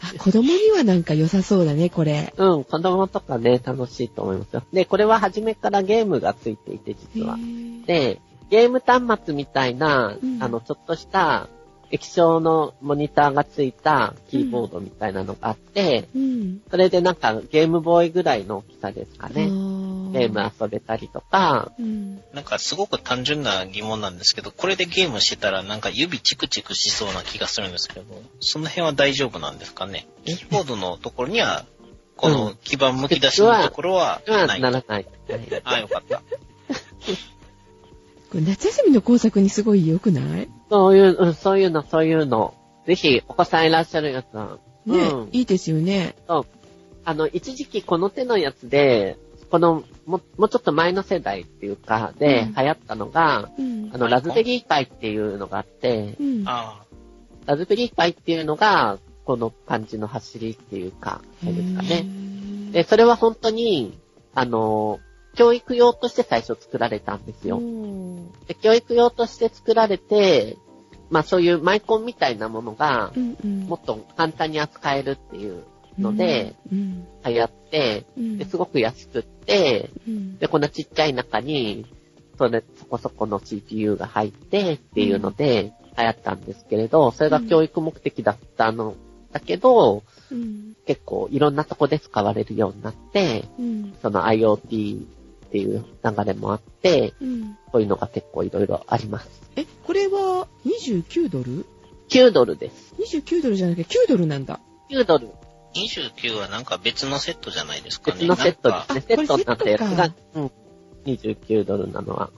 あ、子供にはなんか良さそうだね、これ。うん、子供とかね、楽しいと思いますよ。で、これは初めからゲームがついていて、実はで、ゲーム端末みたいな、うんあの、ちょっとした液晶のモニターがついたキーボードみたいなのがあって、うん。それでなんかゲームボーイぐらいの大きさですかね。ゲゲーム遊べたりとか、うん。なんかすごく単純な疑問なんですけど、これでゲームしてたらなんか指チクチクしそうな気がするんですけど、その辺は大丈夫なんですかね？キーボードのところには、この基板剥き出しのところははない。ならない。ああ、よかった。夏休みの工作にすごい良くない？そういう、うん、そういうの、そういうの。ぜひ、お子さんいらっしゃるやつは。ね、うん。いいですよね。そう。あの、一時期この手のやつで、この、も、もうちょっと前の世代っていうか、で、うん流行ったのが、うんあ。の、ラズベリーパイっていうのがあってう、ん。あラズベリーパイっていうのが、この感じの走りっていうか、そうですかね。ねで、それは本当に、あの、教育用として最初作られたんですよ。で教育用として作られて、まあそういうマイコンみたいなものが。もっと簡単に扱えるっていうので、うん、流行って、うん。ですごく安くって、うん。で、こんなちっちゃい中に、それ、そこそこの CPU が入ってっていうので流行ったんですけれど、それが教育目的だったのだけど、うん。結構いろんなとこで使われるようになって、うん。その IoT っていう流れもあって、うん。そういうのが結構いろいろあります。え、これは29ドル？9ドルです。?29 ドルじゃなくて9ドルなんだ。9ドル。29はなんか別のセットじゃないですかね。別のセットですね。セットになったやつがうん。29ドルなのは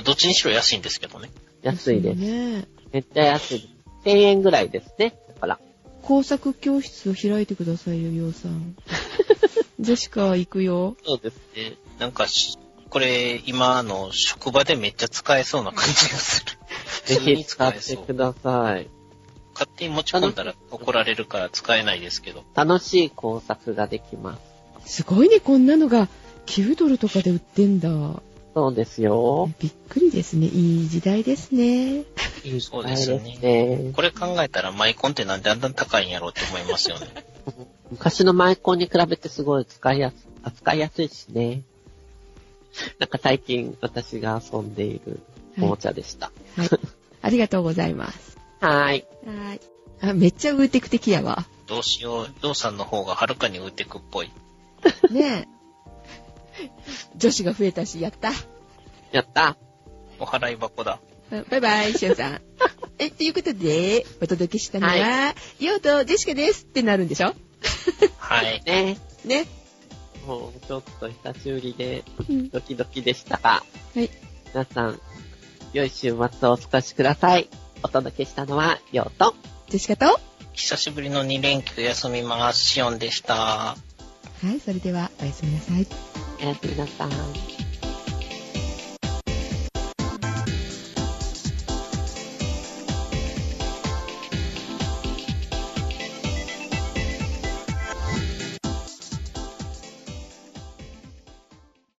どっちにしろ安いんですけどね。安いです。ね。めっちゃ安いです。1000円ぐらいですね。だから。工作教室を開いてくださいよ、ようさん。ジェシカ行くよ。そうですね。で、なんかし、これ、今、あの、職場でめっちゃ使えそうな感じがする。ぜひ使ってください。勝手に持ち込んだら怒られるから使えないですけど。楽しい工作ができます。すごいね、こんなのが9ドルとかで売ってんだ。そうですよ。びっくりですね。いい時代ですね。いいそうですよね時代ですねこれ考えたらマイコンってなんであんな高いんやろうって思いますよね。昔のマイコンに比べてすごい使いやす、扱いやすいしね。なんか最近私が遊んでいるおもちゃでした。はい。ありがとうございます。はい。はい。あ、めっちゃウーテク的やわ。どうしよう、ドウさんの方がはるかにウーテクっぽい。ねえ。女子が増えたし、やった。やった。お払い箱だ。バイバイ、しおさん。え、ということで、お届けしたのは、はヨウとジェシカですってなるんでしょ？はい。ね。ね。もうちょっと久しぶりでうん。ドキドキでしたが、はい。皆さん、良い週末をお過ごしください。お届けしたのは、ようと、ジェシカと、は久しぶりの2連休休みます。シオンでした。い、それでは、おやすみなさい。おやすみなさい。